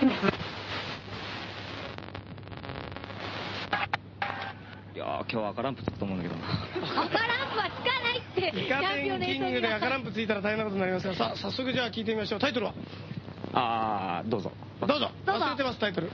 いやー今日は赤ランプつくと思うんだけどな。赤ランプはつかないって。イカ天キングで赤ランプついたら大変なことになりますが、さあ、早速じゃあ聞いてみましょう。タイトルは？あー、どうぞ。どうぞ。どうぞ忘れてます、タイトル。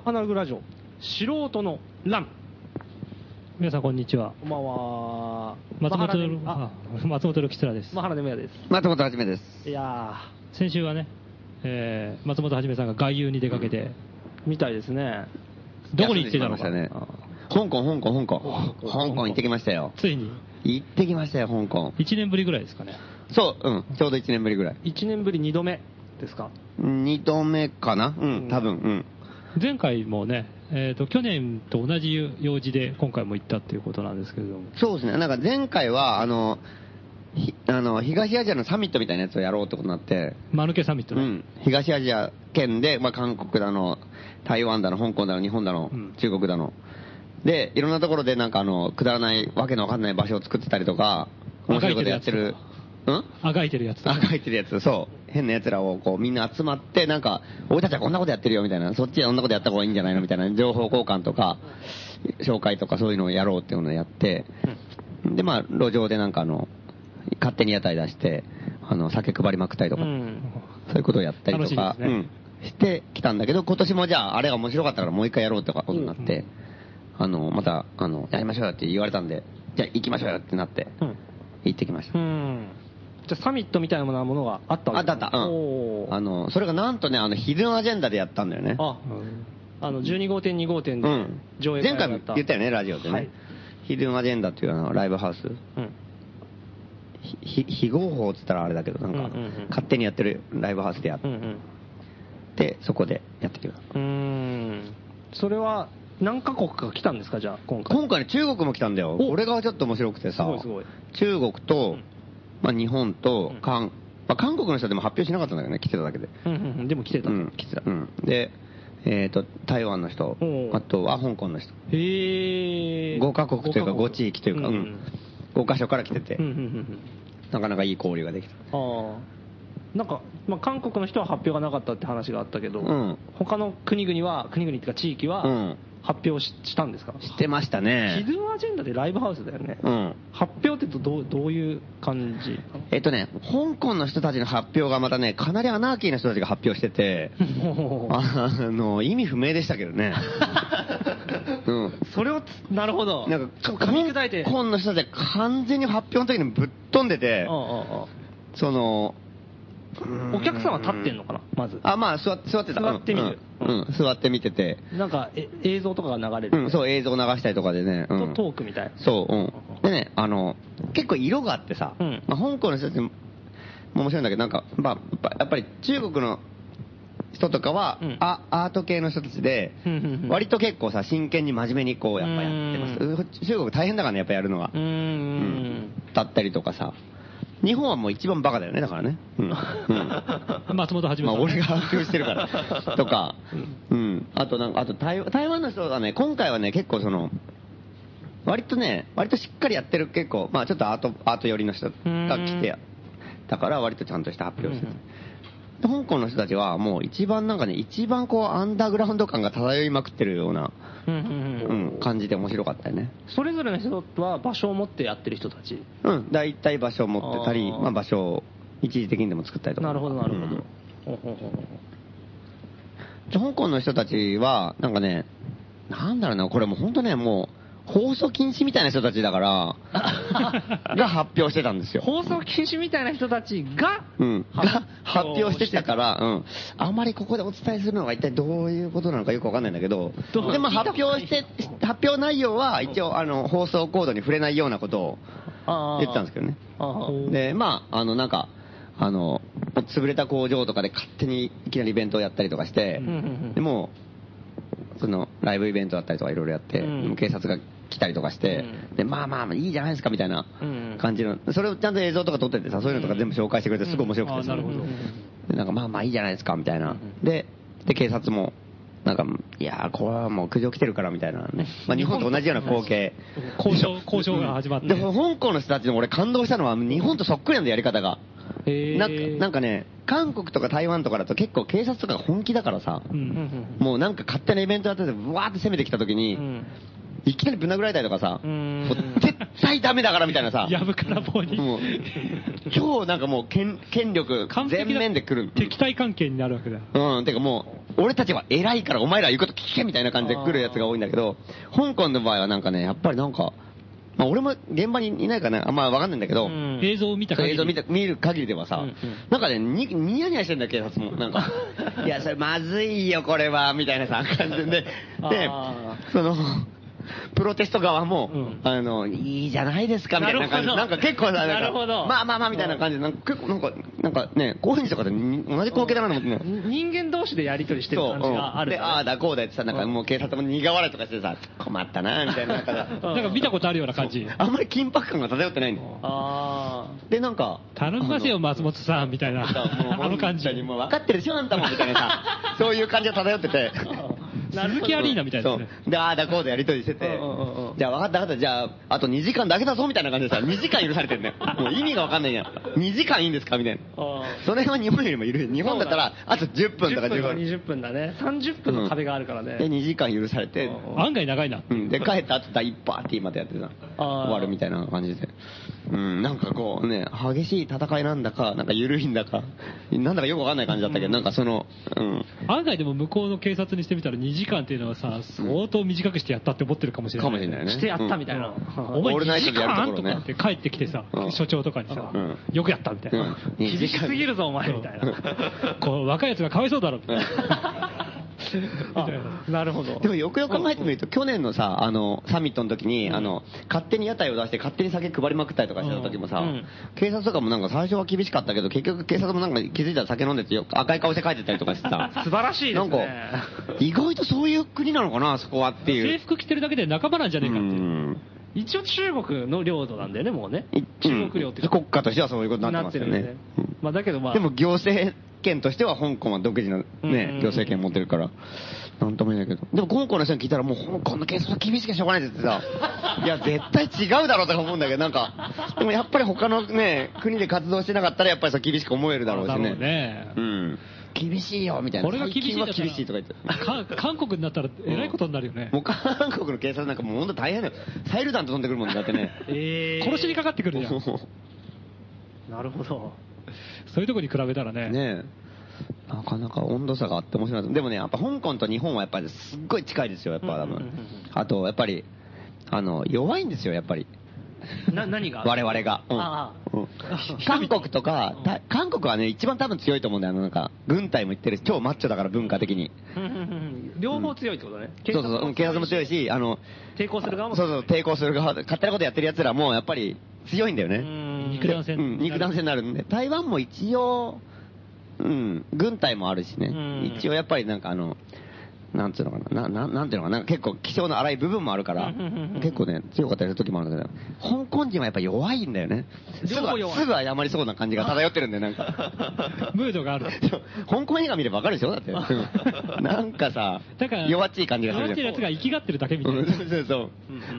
FM アナログラジオ、素人のラン。皆さんこんにちは。こんばんは。松本、ああ、松本キツラです。です。松本はじめです。いや先週はね、えー、松本はじめさんが外遊に出かけて、ー、みたいですね。どこに行ってたのか。ね香港、香港、香港。香港行ってきましたよ。ついに、行ってきましたよ、香港。1年ぶりぐらいですかね。そう、うん、ちょうど1年ぶりぐらい。1年ぶり2度目ですか。2度目かな？うん、多分、うん。前回もね、えっ、と、去年と同じ用事で今回も行ったっていうことなんですけれども。そうですね、なんか前回は、あの、ひあの東アジアのサミットみたいなやつをやろうってことになって、マヌケサミットね。うん、東アジア圏で、まあ、韓国だの、台湾だの、香港だの、日本だの、うん中国だの。で、いろんなところでなんかあの、くだらない、わけのわかんない場所を作ってたりとか、面白いことやってる。うん？あがいてるやつとあ、か。書いてるやつ、そう。変な奴らをこうみんな集まって、なんか、俺たちはこんなことやってるよみたいな、そっちはこんなことやった方がいいんじゃないのみたいな、情報交換とか、紹介とかそういうのをやろうっていうのをやって、で、まあ、路上でなんかあの、勝手に屋台出して、あの、酒配りまくったりとか、うん。そういうことをやったりとか、ねうん、してきたんだけど、今年もじゃあ、あれが面白かったからもう一回やろうとかことになって、あの、また、あの、やりましょうよって言われたんで、じゃあ行きましょうよってなって、うん。行ってきました。うん。じゃあサミットみたいなものがあったわけあったあった、うん。あの、それがなんとね、あの、ヒルンアジェンダでやったんだよね。あ、あの、12号店、2号店でうん。上映前回も。言ったよね、ラジオでね。はいヒルンアジェンダっていうあのライブハウス。うん。ひ非合法って言ったらあれだけど、なんか、うんうんうん勝手にやってるライブハウスでやっうんうん。て、そこでやってきた。うーん。それは何カ国か来たんですか、じゃあ、今回。今回ね、中国も来たんだよ。おこれがちょっと面白くてさ、すごいすごい中国と、まあ日本とうん韓、まあ韓国の人でも発表しなかったんだけどね、来てただけで。うんうんうん。でも来てた。うん、来てた。うん。で、えっ、と、台湾の人あとは香港の人。へえ。5カ国というか五5地域というか、うんん5カ所から来ててうん。うんうんなかなかいい交流ができた。ああ。なんか、まあ、韓国の人は発表がなかったって話があったけど、うん他の国々は、国々っていうか地域はうん、発表ししたんですか？知ってましたヒね。ドゥンアジェンダでライブハウスだよね。うん。発表ってどうどういう感じ？えっとね、香港の人たちの発表がまたね、かなりアナーキーな人たちが発表してて、あの、意味不明でしたけどね。うん。それをつ、なるほど。なんか、噛み砕いて。香港の人たちは完全に発表の時にぶっ飛んでてうん、うんうんその、お客さんは立ってんのかな、まず。あ、まあ、座って、座ってた。座って見るうん、うん座って見てて。なんか、え映像とかが流れる。うん、そう、映像流したりとかでね。うんとトークみたい。そう、うん。でね、あの、結構色があってさ、うんまあ、香港の人たちも面白いんだけど、なんか、まあ、やっぱやっぱり中国の人とかは、うんあアート系の人たちでうんうんうん、割と結構さ、真剣に真面目にこう、やっぱやってます。中国大変だからね、やっぱやるのがう。ん。だったりとかさ。日本はもう一番バカだよね、だからね。うん。うん 松本はじめまあ、さん。俺が発表してるから。とか、うん。あとなんか、あと台湾台湾の人がね、今回はね、結構その、割とね、割としっかりやってる結構、まあちょっとアート、アート寄りの人が来て、だから割とちゃんとした発表してる。で香港の人たちはもう一番なんかね、一番こうアンダーグラウンド感が漂いまくってるような、うんうんううんん、感じで面白かったよね。それぞれの人は場所を持ってやってる人たち。うん、大体場所を持ってたり、あーまあ場所を一時的にでも作ったりとか。なるほど、なるほど。うんほうほうほうほで香港の人たちは、なんかね、なんだろうな、これもう本当ね、もう、放送禁止みたいな人たちだから、が発表してたんですよ。う放送禁止みたいな人たちが、うん。が発発表してきたかから、うん。あんまりここでお伝えするのが一体どういうことなのかよくわかんないんだけど、でも発表して、発表内容は一応、あの、放送コードに触れないようなことを言ってたんですけどね。で、まあ、あの、なんか、あの、潰れた工場とかで勝手にいきなりイベントをやったりとかしてでもう、その、ライブイベントだったりとかいろいろやって、うん警察が来たりとかして、うんで、まあまあまあいいじゃないですかみたいなうん感じの、それをちゃんと映像とか撮っててさ、そういうのとか全部紹介してくれてすごい面白くてさあなるほど。でなんかまあまあいいじゃないですかみたいなうん。で、で、警察も、なんか、いやー、これはもう苦情来てるからみたいなね。まあ日本と同じような光景。交渉、交渉が始まって。でも香港の人たちの俺感動したのは日本とそっくりなんだやり方が。へーなんかね、韓国とか台湾とかだと結構警察とかが本気だからさ、う。うんんもうなんか勝手なイベントやってて、ブワーって攻めてきた時に、うんいきなりぶん殴られたりとかさ、うんもう絶対ダメだからみたいなさ、やぶから棒に。もう、今日なんかもう権権力全面で来る。敵対関係になるわけだ。うん、てかもう、俺たちは偉いからお前ら言うこと聞けみたいな感じで来るやつが多いんだけど、香港の場合はなんかね、やっぱりなんか、まあ俺も現場にいないからね、あんまわかんないんだけど、うん映像を見た限り。映像見た見る限りではさ、うんうんなんかね、に、ニヤニヤしてんだよ、警察も。なんか、いや、それまずいよ、これは、みたいなさ、感じで。であ、その、プロテスト側も、うんあの、いいじゃないですか、みたいな感じで。なんか結構さ、なんかなるほどまあまあまあ、みたいな感じで、なんか結構なんか、なんかね、高円寺とかでに同じ光景だなと思ってね。人間同士でやりとりしてる感じがあるね。ああだこうだってさ、なんかもう警察も苦笑いとかしてさ、困ったな、みたいな、なんかさなんか見たことあるような感じ。あんまり緊迫感が漂ってないんだよ。あで、なんか、頼みますよ、松本さん、みたいな。あの感じもう分かってるでしょ、あんたも、みたいなさ、そういう感じが漂ってて。鈴木アリーナみたいですね。そうで、ああだこうだやりとりしててじゃあ分かった分かった、じゃあ、あと2時間だけだぞ、みたいな感じでさ、2時間許されてんだよ。もう意味が分かんないやん。2時間いいんですかみたいな。あ。それは日本よりもいる。日本だったら、あと10分とか10分とか15分。20分だね。30分の壁があるからね。で、2時間許されて、うん案外長いな。うん、で、帰った後第1パーティーまでやってさ、終わるみたいな感じで。うん、なんかこうね、激しい戦いなんだか、なんか緩いんだか、なんだかよくわかんない感じだったけど、なんかその、うん、案外でも向こうの警察にしてみたら2時間っていうのはさ、相当短くしてやったって思ってるかもしれない。かもしれないね。してやったみたいな。お前オールナ2時間とかって帰ってきてさう、ん所長とかにさうん、よくやったみたいうん。な。うん。厳しすぎるぞ、お前、みたいな。こう、若い奴がかわいそうだろ、みたいな。あなるほど。でもよくよく考えてみると、去年のさ、あの、サミットの時に、うんあの、勝手に屋台を出して勝手に酒配りまくったりとかしてた時もさ、うん警察とかもなんか最初は厳しかったけど、結局警察もなんか気づいたら酒飲んでてよ赤い顔して帰ってったりとかしてさ、素晴らしいですね。なんか、意外とそういう国なのかな、そこはっていう。制服着てるだけで仲間なんじゃねえかっていう。うん一応中国の領土なんだよね、もうねい。中国領っていうか国家としてはそういうことになってますよねなってるんで。まあだけどまあ、でも行政権としては香港は独自のうんね、行政権持ってるから、なんとも言えないけど。でも香港の人に聞いたらもう香港の警察は厳しくてしょうがないって言ってさ、いや、絶対違うだろうとか思うんだけど、なんか、でもやっぱり他のね、国で活動してなかったらやっぱりそう厳しく思えるだろうしね。ねうん。厳しいよ、みたいな。これが厳しい厳しいとか言って。か韓国になったらえらいことになるよね。もう韓国の警察なんかもう本当大変だよ。サイル弾と飛んでくるもんねだってね。え殺しにかかってくるじゃん。なるほど。そういうとこに比べたらね。ねえ。なかなか温度差があって面白い。でもね、やっぱ香港と日本はやっぱりすっごい近いですよ、やっぱ多分うんうんうんうん。あと、やっぱり、あの、弱いんですよ、やっぱり。な、何が？我々が。うんあうん韓国とか、た韓国はね、一番多分強いと思うんだよ。あの、なんか、軍隊も行ってるし、超マッチョだから文化的に。両方強いってことね。そうそうそううん、警察も強いし、あの、抵抗する側もそうそう、抵抗する側、勝手なことやってる奴らも、やっぱり強いんだよね。うん肉弾戦うん、肉弾戦になるんで、台湾も一応、うん、軍隊もあるしね、うん。一応やっぱりなんかあの、なんつうのかな、なななんていうのかな、結構気性の荒い部分もあるから結構ね、強かったりする時もあるんだけど、香港人はやっぱ弱いんだよね。すぐすぐ謝りそうな感じが漂ってるんだよ、なんか。ムードがある。香港映画見ればわかるでしょだって。う んなんかさだから、、弱っちい感じがするじゃん。弱っちいやつが生きがってるだけみたいうんな。そうそうそう。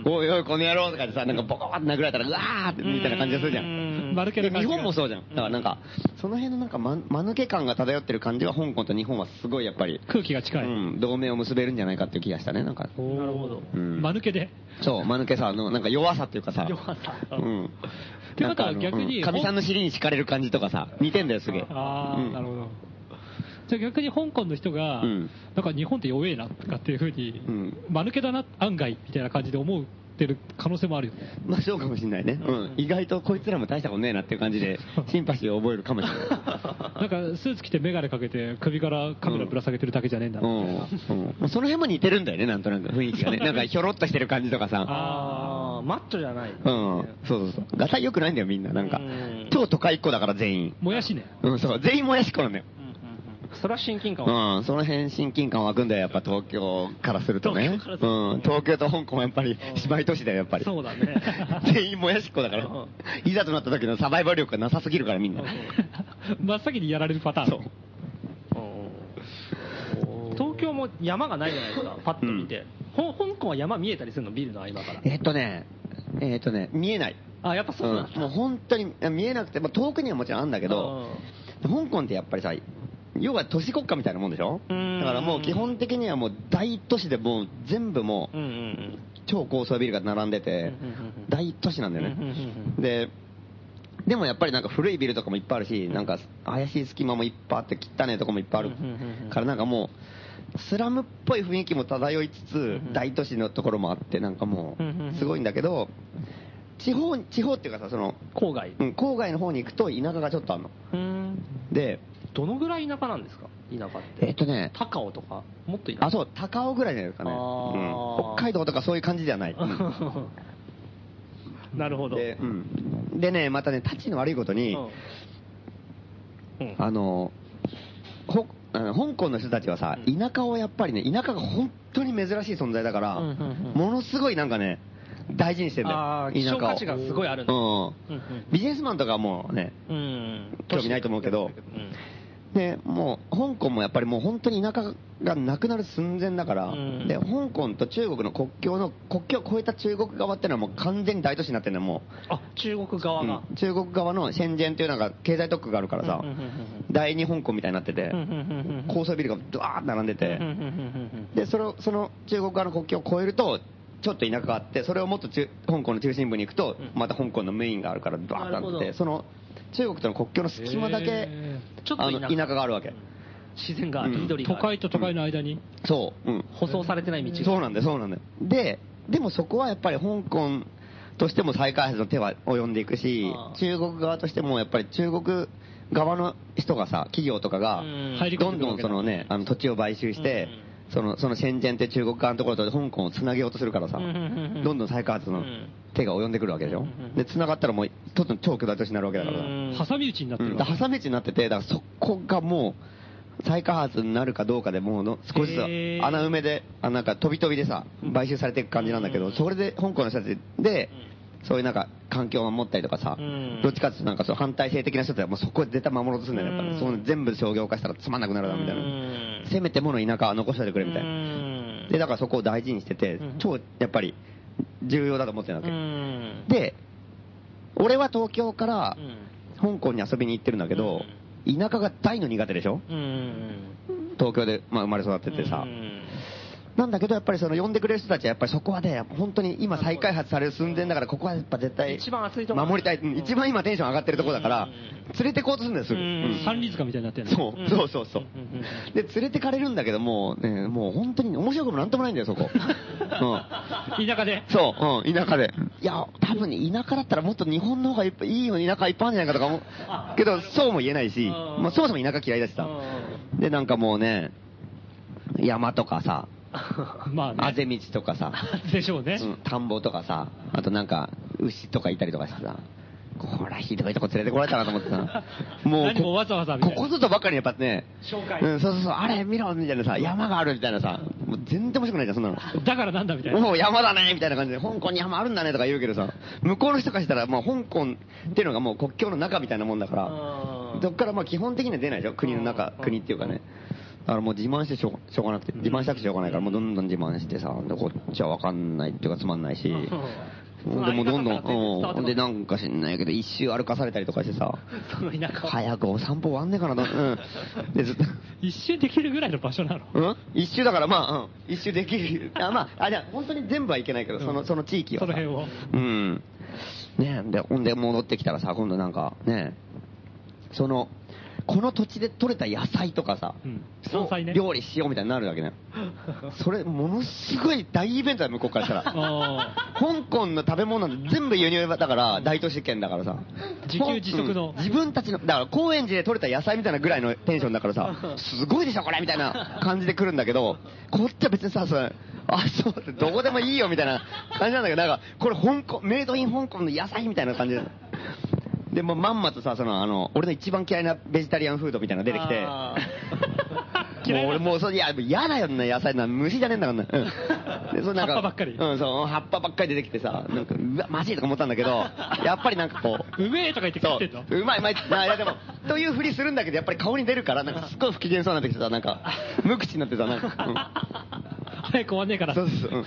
おいおい、この野郎とかでさ、なんかボコーって殴られたら、うわーってみたいな感じがするじゃ。うん日本もそうじゃん。だからなんか、その辺のなんか、ま、間抜け感が漂ってる感じが香港と日本はすごいやっぱり、空気が近い。うん、同目を結べるんじゃないかっていう気がしたね、なんか。なるほどうん間抜けで。そう、間抜けさ、のなんか弱さっていうかさ。弱さうん。てことはなんか逆にうんかみさんの尻に敷かれる感じとかさ、似てんだよ、すげえ。ああ、うんなるほど。じゃ逆に香港の人が、うんなんか日本って弱えなとかっていうふうに、うん間抜けだな、案外みたいな感じで思うってる可能性もあるよね。まあそうかもしんないね。うん。意外とこいつらも大したことねえなっていう感じで、シンパシーを覚えるかもしれない。なんかスーツ着て眼鏡かけて首からカメラぶら下げてるだけじゃねえんだうんな。うん。その辺も似てるんだよね、なんとなく雰囲気がね。なんかひょろっとしてる感じとかさ。ああ、マッチョじゃない。うん。そうそうそう。ガタイ良くないんだよ、みんな。なんかうん。超都会っ子だから全員。もやしね。うん、そう。全員もやしっ子なんだよ。それは親近感は。うん。その辺親近感湧くんだよ、やっぱ東京からするとね。東京うん。東京と香港はやっぱり姉妹都市だよ、やっぱり。そうだね 全員もやしっ子だからうん。いざとなった時のサバイバル力がなさすぎるから、みんな。真っ先にやられるパターン。そう。東京も山がないじゃないですか、パッと見て。ほ香港は山見えたりするの、ビルの合間から。えっとね、えっとね、見えない。あ、やっぱそうなんうんもう本当に見えなくて、まあ、遠くにはもちろんあるんだけど、香港ってやっぱりさ、要は都市国家みたいなもんでしょ？うんだからもう基本的にはもう大都市でもう全部もう。超高層ビルが並んでて大都市なんだよね。うんで、でもやっぱりなんか古いビルとかもいっぱいあるし、なんか怪しい隙間もいっぱいあって、汚ねえとこもいっぱいあるからなんかもう、スラムっぽい雰囲気も漂いつつうん、大都市のところもあって、なんかもうすごいんだけど、地方、地方っていうかさ、その、郊外。うん、郊外の方に行くと田舎がちょっとあるの。うん。で、どのぐらい田舎なんですか？田舎って。えっとね、高尾とか？もっと田舎？あ、そう、高尾ぐらいじゃないですかね。北海道とかそういう感じじゃない。うん。なるほど。で、うん。でね、またね、タチの悪いことに、あの、ほあの香港の人たちはさ、うん。田舎をやっぱりね、田舎が本当に珍しい存在だから、うんうんうん。ものすごいなんかね、大事にしてんだよ。ああ、希少価値がすごいあるん。だ。うん。うん。ビジネスマンとかはもうね、興味ないと思うけどうんで、もう、香港もやっぱりもう本当に田舎がなくなる寸前だから、うん。で、香港と中国の国境の、国境を越えた中国側ってのはもう完全に大都市になってるんだよ、もあ、中国う。側が。うん。中国側の深センっていうなんか経済特区があるからさ、うんうんうんうん第二香港みたいになってて、うんうんうんうん高層ビルがドワーッと並んでて。うん、うんうんうんで、それを、その中国側の国境を越えると、ちょっと田舎があって、それをもっと中香港の中心部に行くと、うん。また香港のメインがあるから、ドワーッとなってその中国との国境の隙間だけへ、ちょっと田舎があるわけ。自然がある、うん緑がある。都会と都会の間に？そう。うん。舗装されてない道が。そうなんだよ、そうなんだよ。で、でもそこはやっぱり香港としても再開発の手は及んでいくし中国側としてもやっぱり中国側の人がさ、企業とかがうん、入り込どんんでくるわけだどんそのね、あの土地を買収して、その、その深センって中国側のところと香港をつなげようとするからさ、うん。うんうんうんどんどん再開発のうん。手が及んでくるわけでしょ？うん。うんうん。で、繋がったらもう、とっと超巨大都市になるわけだから。さ。うん。挟み撃ちになってうん、る。挟み撃ちになってて、だからそこがもう、再開発になるかどうかでもうの少しずつ穴埋めで、あなんか飛び飛びでさ、買収されていく感じなんだけど、それで香港の人たちで、そういうなんか環境を守ったりとかさうん、どっちかっていうとなんかそう反体制的な人ってもうそこで絶対守ろうとするんだよ、やっぱり。うん。その全部商業化したらつまんなくなるな、みたいな。うん。せめてもの田舎は残しておいてくれ、みたいな。うん。で、だからそこを大事にしててうん、超やっぱり重要だと思ってるわうけ。ん。で、俺は東京からうん。香港に遊びに行ってるんだけど、田舎が大の苦手でしょ？うん。東京で、まあ、生まれ育っててさ。う。んなんだけど、やっぱりその呼んでくれる人たちは、やっぱりそこはね、本当に今再開発される寸前だから、ここはやっぱ絶対、一番熱いとこ守りたい。うん一番今テンション上がってるところだから、連れてこうとするんだよ、すぐ。うんうん三里塚みたいになってるの。そう、そうそうそう。で、連れてかれるんだけども、ね、もう本当に面白くもなんともないんだよ、そこ。うん。田舎で。そう、うん、田舎で。いや、多分ね、田舎だったらもっと日本の方がいいよ、田舎いっぱいあるんじゃないかとか思う。けど、そうも言えないし、うんまあ、そもそも田舎嫌いだしさ。で、なんかもうね、山とかさ、まああぜね。道とかさ、でしょうね。うん田んぼとかさ、あとなんか、牛とかいたりとかしてさ、こりゃひどいとこ連れてこられたなと思ってさ、もう何もわざわざここぞとばっかりやっぱね、紹介うん、そうそうそう、あれ見ろみたいなさ、山があるみたいなさ、もう全然面白くないじゃん、そんなの。だからなんだみたいな。おお、山だねみたいな感じで、香港に山あるんだねとか言うけどさ、向こうの人からしたら、もう香港っていうのがもう国境の中みたいなもんだから、そっからまあ基本的には出ないでしょ、国の中、国っていうかね。だからもう自慢してしょうしょうがなくて、自慢したくてしょうがないから、もうどんどん自慢してさ、でこっちはわかんないっていうかつまんないし、でもうどんどん、うん、でなんか知んないけど、一周歩かされたりとかしてさ、その田舎は。早くお散歩終わんねえかなと、うん。で、ずっと、一周できるぐらいの場所なの？うん？一周だからまあ、うん、一周できる。あ、まあ、あ、じゃあ本当に全部はいけないけど、その、その地域はさ。その辺を。うん。ねで、ほんで戻ってきたらさ、今度なんか、ねその、この土地で採れた野菜とかさ、山菜ね料理しようみたいになるわけね。それ、ものすごい大イベントだよ、向こうからしたら。あ香港の食べ物なんて全部輸入だから、大都市圏だからさ。自給自足のうん自分たちの、だから高円寺で採れた野菜みたいなぐらいのテンションだからさ、すごいでしょ、これみたいな感じで来るんだけど、こっちは別にさ、それ、あ、そうって、どこでもいいよみたいな感じなんだけど、なんか、これ香港、メイドイン香港の野菜みたいな感じで。で、もうまんまとさ、その、あの、俺の一番嫌いなベジタリアンフードみたいなの出てきて、あ もう俺もう、それ、いや、嫌だよな、野菜な、虫じゃねえんだからな。うん。で、それなんか、葉っぱばっかりうん、そう、葉っぱばっかり出てきてさ、なんか、うわ、マジとか思ったんだけど、やっぱりなんかこう、うめえとか言って食そってんの？う、うまいうまいって、ないやでも、というふりするんだけど、やっぱり顔に出るから、なんかすっごい不機嫌そうになってきてさ、なんか、無口になってさ、なんか、早く終わんねえから。そうそう。うん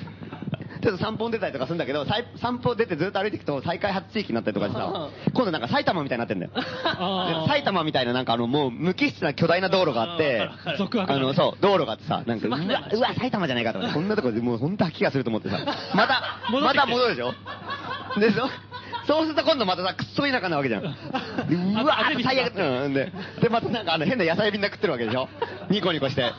ちょっと散歩に出たりとかするんだけど、散歩出てずっと歩いていくと再開発地域になったりとかしてさ、今度なんか埼玉みたいになってんだよ。埼玉みたいななんかあのもう無機質な巨大な道路があってあ、の、そう、道路があってさ、なんか、うわ、うわ、埼玉じゃないかと思って、こんなとこでもう本当吐きがすると思ってさ、また、また戻るでしょ。で、そそうすると今度またさ、くっそ田舎なわけじゃん。でうわ最悪、うん、で、で、またなんかあの変な野菜みんな食ってるわけでしょ。ニコニコして。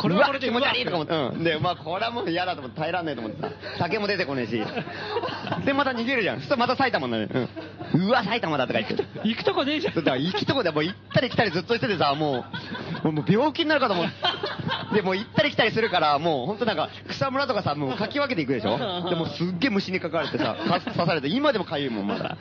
これはこれでうわ気持ち悪いとか思って、うん。で、まあこれはもう嫌だと思って耐えらんないと思ってさ、酒も出てこねえし。で、また逃げるじゃん。そしたらまた埼玉になる。うん。うわ、埼玉だとか言って。行くとこねえじゃん。だから行きとこでもう行ったり来たりずっとしててさ、もう、もう病気になるかと思う。で、もう行ったり来たりするから、もう本当なんか、草むらとかさ、もうかき分けていくでしょでもうすっげえ虫にかかれてさ、か刺されて、今でも痒いもん、まだ。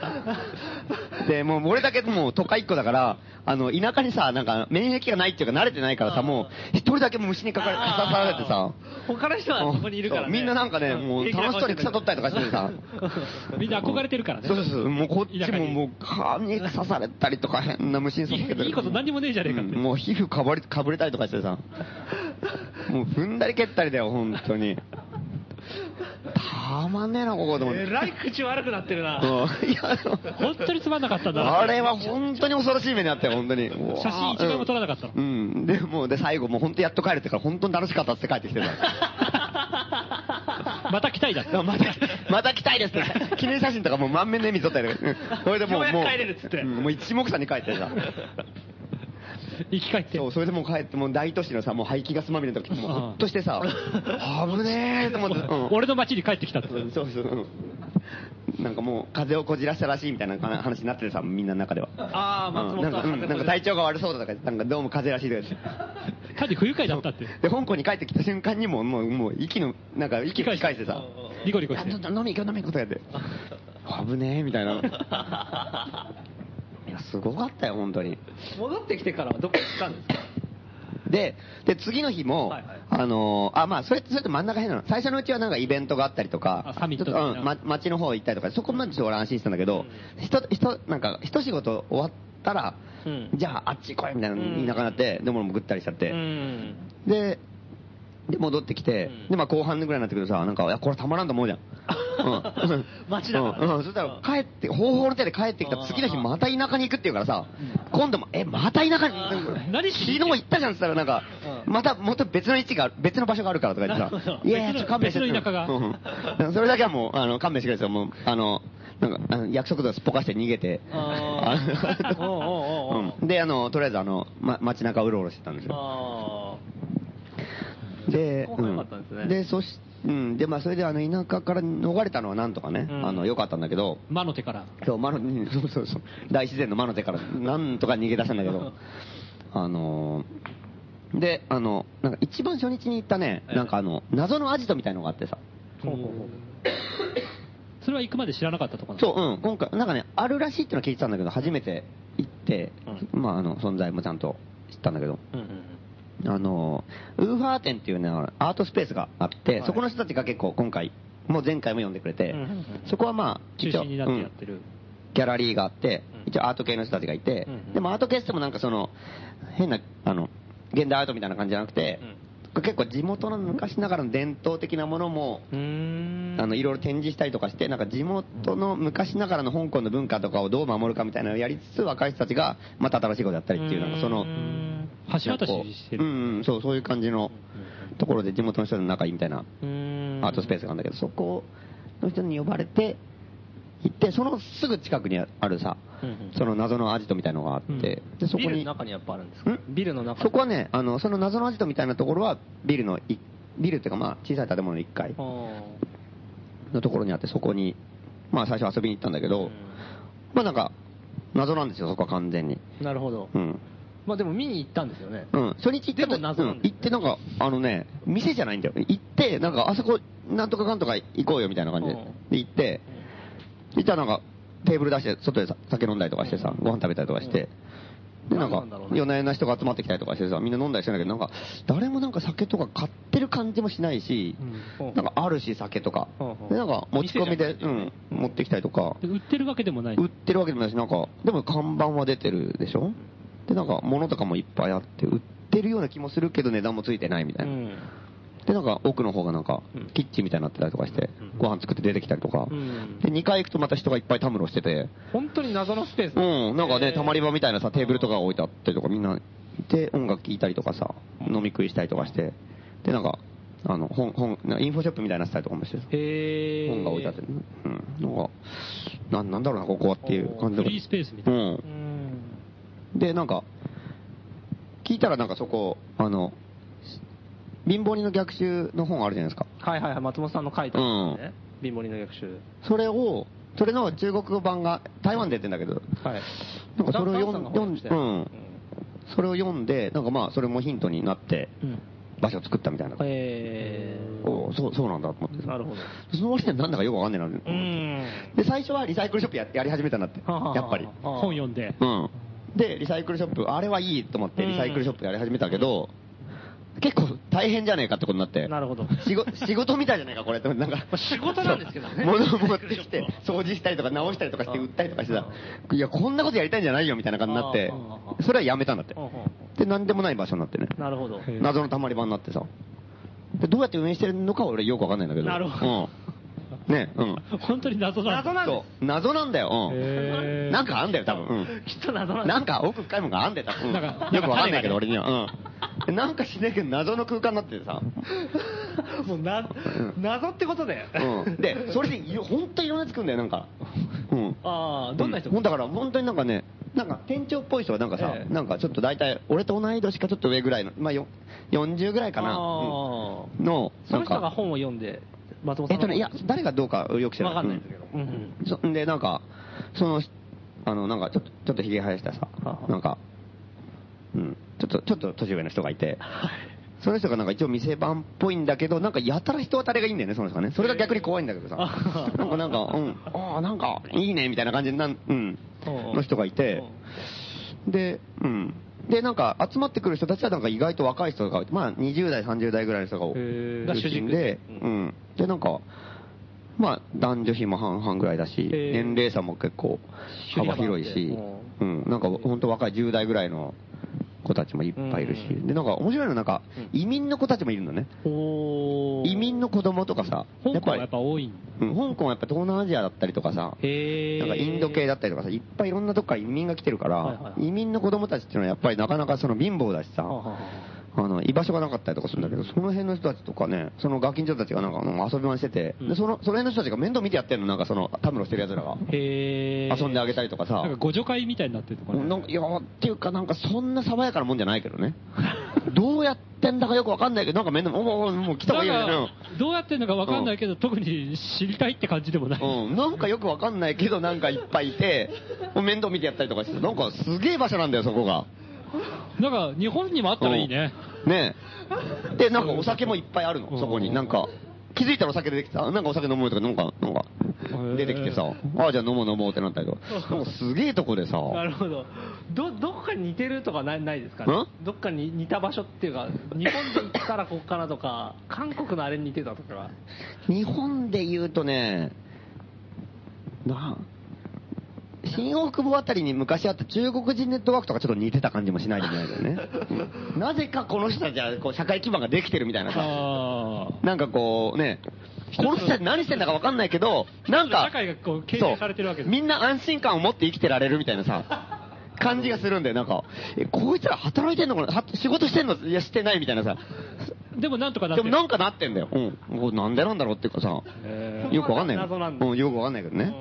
で、もう俺だけもう都会っ子だから、あの、田舎にさ、なんか免疫がないっていうか慣れてないからさ、もう一人だけ虫にかかれ、刺されてさ、他の人はそこにいるからね。みんななんかね、もう楽しそうに草取ったりとかしててさ、みんな憧れてるからね。そうそうそう、もうこっちももう蚊に刺されたりとか変な虫に刺されたりいいこと何にもねえじゃねえかって。うんもう皮膚かぶれかぶれたりとかしてさ、もう踏んだり蹴ったりだよ、本当に。たまんねえな、ここと思って。えらい口悪くなってるな。うんいや本当につまんなかったんだな。あれは本当に恐ろしい目にあったよ、本当に。写真一枚も撮らなかったのうん。うんで、もう、で、最後、もう本当やっと帰るってから、本当に楽しかったって帰ってきてた。また来たいだって。また、また来たいですって。記念写真とかもう満面の笑み撮ったりとそれでもう、もう、帰れるっつってうんもう一目散に帰ってさ。生き返って。そう、それでもう帰って、もう大都市のさ、もう排気ガスまみれの時もうほっとしてさ、危ねえと思って。うん俺の街に帰ってきたって。そうそう、うんなんかもう風邪をこじらしたらしいみたいな話になっててさ、みんなの中では。ああ、松本うんなんか、うんなんか体調が悪そうだとか、なんかどうも風邪らしいとか言って。単に不愉快だったって。で、香港に帰ってきた瞬間にもう、もう、もう、息の、なんか、息吹き返してさ、リコリコしてあ飲み行こう飲み行こうとかやって、危ねえ、みたいな。いや、すごかったよ、本当に。戻ってきてからはどこ行ったんですか？で、で、次の日も、はいはいあのーあ、まあ、それ、それって真ん中辺なの。最初のうちはなんかイベントがあったりとかあ、サミットうん、ま、街の方行ったりとか、そこまでちょっと俺安心したんだけど、ひと、ひと、なんか、一仕事終わったら、うんじゃああっち来いみたいな言いながらなって、でも俺もぐったりしちゃって、うん。で、で、戻ってきて、うんで、まあ後半ぐらいになってくるとさ、なんか、いや、これたまらんと思うじゃん。うん。街だからね。うん、うん。そしたら帰って、方法の手で帰ってきた次の日また田舎に行くっていうからさ、今度も、え、また田舎に、何しに昨日行ったじゃんって言ったらなんか、また、もっと別の位置が別の場所があるからとか言ってさいやいや、ちょっと勘弁して。別の田舎が。うん。うんそれだけはもう、あの、勘弁してくれですよ、もう、あの、なんか、あの約束とかすっぽかして逃げて、で、あの、とりあえずあの、ま、街中うろうろしてたんですよ。あで、でそし、うん、で、まあ、それで、あの、田舎から逃れたのはなんとかね、うん。あの、良かったんだけど、魔の手から。そう、魔の、う んそうそうそう、大自然の魔の手から、なんとか逃げ出したんだけど、あのーで、あの、なんか一番初日に行ったね、ええ。なんかあの、謎のアジトみたいのがあってさ、あ。ほうほうほう。それは行くまで知らなかったところそう、うん、今回、なんかね、あるらしいってのは聞いてたんだけど、初めて行って、うまあ、あの、存在もちゃんと知ったんだけど、うんうんあの、ウーファー店っていうね、アートスペースがあって、はい。そこの人たちが結構今回、もう前回も呼んでくれて、そこはまあ、中心になってやってる。うん。ギャラリーがあってうん、一応アート系の人たちがいて、でもアート系ってもなんかその、変な、あの、現代アートみたいな感じじゃなくて、結構地元の昔ながらの伝統的なものも。あの、いろいろ展示したりとかして、なんか地元の昔ながらの香港の文化とかをどう守るかみたいなのをやりつつ、若い人たちがまた新しいことやったりっていう、なんかその橋渡ししてる。うんうん、そう、そういう感じのところで地元の人と仲いいみたいなアートスペースがあるんだけど、そこの人に呼ばれて、行って、そのすぐ近くにあるさうんうん、その謎のアジトみたいのがあって、うん。で、そこに、ビルの中にやっぱあるんですか？ん？ビルの中そこはね、あの、その謎のアジトみたいなところは、ビルのい、ビルっていうかまあ、小さい建物の1階のところにあって、そこに、まあ最初遊びに行ったんだけど、うまあなんか、謎なんですよ、そこは完全に。んなるほど。うん。まあでも見に行ったんですよね。うん、初日行ったでも謎なんだうん。行ってなんか、あのね、店じゃないんだよ。行って、なんか、あそこ、なんとかかんとか行こうよみたいな感じで。うん。で、行って、行ったらなんか、テーブル出して、外でさ酒飲んだりとかしてさ、ご飯食べたりとかして、で、なんか夜な夜な人が集まってきたりとかしてさ、みんな飲んだりしてんだけど、なんか、誰もなんか酒とか買ってる感じもしないし、うん。なんかあるし酒とか。で、なんか持ち込みで、うん、持ってきたりとか、で売ってるわけでもない。売ってるわけでもないし、なんか、でも看板は出てるでしょ？で、なんか物とかもいっぱいあって、売ってるような気もするけど値段もついてないみたいな。うん。で、なんか奥の方がなんかうん、キッチンみたいになってたりとかして、ご飯作って出てきたりとか。う。ん。で、2階行くとまた人がいっぱいたむろしてて、本当に謎のスペース。うん、なんかね、たまり場場みたいなさ、テーブルとかが置いてあったりとか、みんないて、音楽聴いたりとかさ、飲み食いしたりとかして、で、なんか、あの、本、本、インフォショップみたいなスタイルとかもしてさ、へー。本が置いてあって、うん、なんか、なんなんだろうな、ここはっていう感じで。フリースペースみたいな。うん。う。んで、なんか、聞いたらなんかそこ、あの、貧乏人の逆襲の本あるじゃないですか。はいはいはい、松本さんの書いたやつね。貧乏人の逆襲。それを、それの中国語版が台湾で出てんだけど、はい。なんかそれを読んダンさが翻訳してるうんそれを読んで、なんかまあ、それもヒントになって、うん。場所を作ったみたいな。へおうそう、そうなんだと思ってー。なるほど。その割にはなんだかよくわかんねえな。うん。で、最初はリサイクルショップややり始めたんだって。はあはあやっぱり。本読んで。うん。で、リサイクルショップ、あれはいいと思ってリサイクルショップやり始めたけど、結構大変じゃねえかってことになって。なるほど。仕事仕事みたいじゃないか、これって。なんか。仕事なんですけどね物を持ってきて、掃除したりとか直したりとかして売ったりとかしてさ、いや、こんなことやりたいんじゃないよみたいな感じになってそれはやめたんだってで、なんでもない場所になってね。なるほど。へ謎の溜まり場になってさ。で、どうやって運営してるのかは俺よくわかんないんだけど。なるほどうん。ね、うん。本当に謎だ。謎なんでそう。謎なんだよ。うん。なんかあんだよ、多分。うん。きっと謎なんなんか奥深いもんがあんだよ、多分。よくわかんないけど、なん俺には。うん。なんかしねえけど、謎の空間になっててさ。もうな、謎ってことで。うん。で、それでいろ、ほんといろんなやつ来んだよ、なんか。うん。ああ、どんな人？だから、本当になんかね、なんか店長っぽい人はなんかさ、ええなんかちょっと大体、俺と同い年かちょっと上ぐらいの、まあよ40ぐらいかな。あうんーの、その人が本を読んで、松本さえっとね、いや、誰がどうかよく知らない。わかんないんですけど。うん。そんで、なんか、その、あの、なんかちょっと、ちょっとひげ生やしたさは、あなんか、うん、ちょっと、ちょっと年上の人がいて、その人がなんか一応店番っぽいんだけど、なんかやたら人当たりがいいんだよね、その人がね。それが逆に怖いんだけどさ。あなんかなんか、うん、ああ、なんか、いいね、みたいな感じになん、うん。の人がいて、で、うん。で、なんか集まってくる人たちはなんか意外と若い人がまあ20代、30代ぐらいの人が主軸でで、うん。で、なんか、まあ男女比も半々ぐらいだし、年齢差も結構幅広いしうん。なんか本当若い10代ぐらいの子たちもいっぱいいるし、で、なんか面白いのはなんか移民の子たちもいるのね。移民の子供とかさ、香港はやっぱ多いんうん、香港はやっぱ東南アジアだったりとかさ、なんかインド系だったりとかさ、いっぱいいろんなとこから移民が来てるから、移民の子供たちっていうのはやっぱりなかなかその貧乏だしさ、はあの、居場所がなかったりとかするんだけど、その辺の人たちとかね、そのガキンチョたちがなんか遊び場にしてて、うんで、その、その辺の人たちが面倒見てやってんの、なんかその、たむろしてる奴らが。へー遊んであげたりとかさなんか、互助会みたいになってるのかな。なんかいや、っていうかなんかそんな爽やかなもんじゃないけどね。どうやってんだかよくわかんないけど、なんか面倒、もう、もう、もう来た方がいいよどうやってんのかわかんないけど、特に知りたいって感じでもない。うん、なんかよくわかんないけど、なんかいっぱいいて、面倒見てやったりとかして、なんかすげえ場所なんだよ、そこが。なんか、日本にもあったらいいね。うん。ねえ。で、なんかお酒もいっぱいあるの、そこに。なんか、気づいたらお酒出てきてさ、なんかお酒飲もうとか、なんか、なんか、出てきてさ、ああ、じゃあ飲もう飲もうってなったけど、なんかすげえとこでさ、なるほど。ど、どっかに似てるとかないないですかね？ん？どっかに似た場所っていうか、日本で行ったらここかなとか、韓国のあれに似てたとか。日本で言うとね、な新大久保あたりに昔あった中国人ネットワークとかちょっと似てた感じもしないでもないけどね。う んなぜかこの人たちはこう社会基盤ができてるみたいなさ。なんかこうね、この人たち何してんだか分かんないけど、なんか、社会がこう形成されてるわけみんな安心感を持って生きてられるみたいなさ、感じがするんだよ、なんか。え、こいつら働いてんのかな？は仕事してんの？いや、してないみたいなさ。でもなんとかなってるでもなんかなってんだよ。うん。なんでなんだろうっていうかさ、へよくわかんない謎なんだうん、よくわかんないけどね。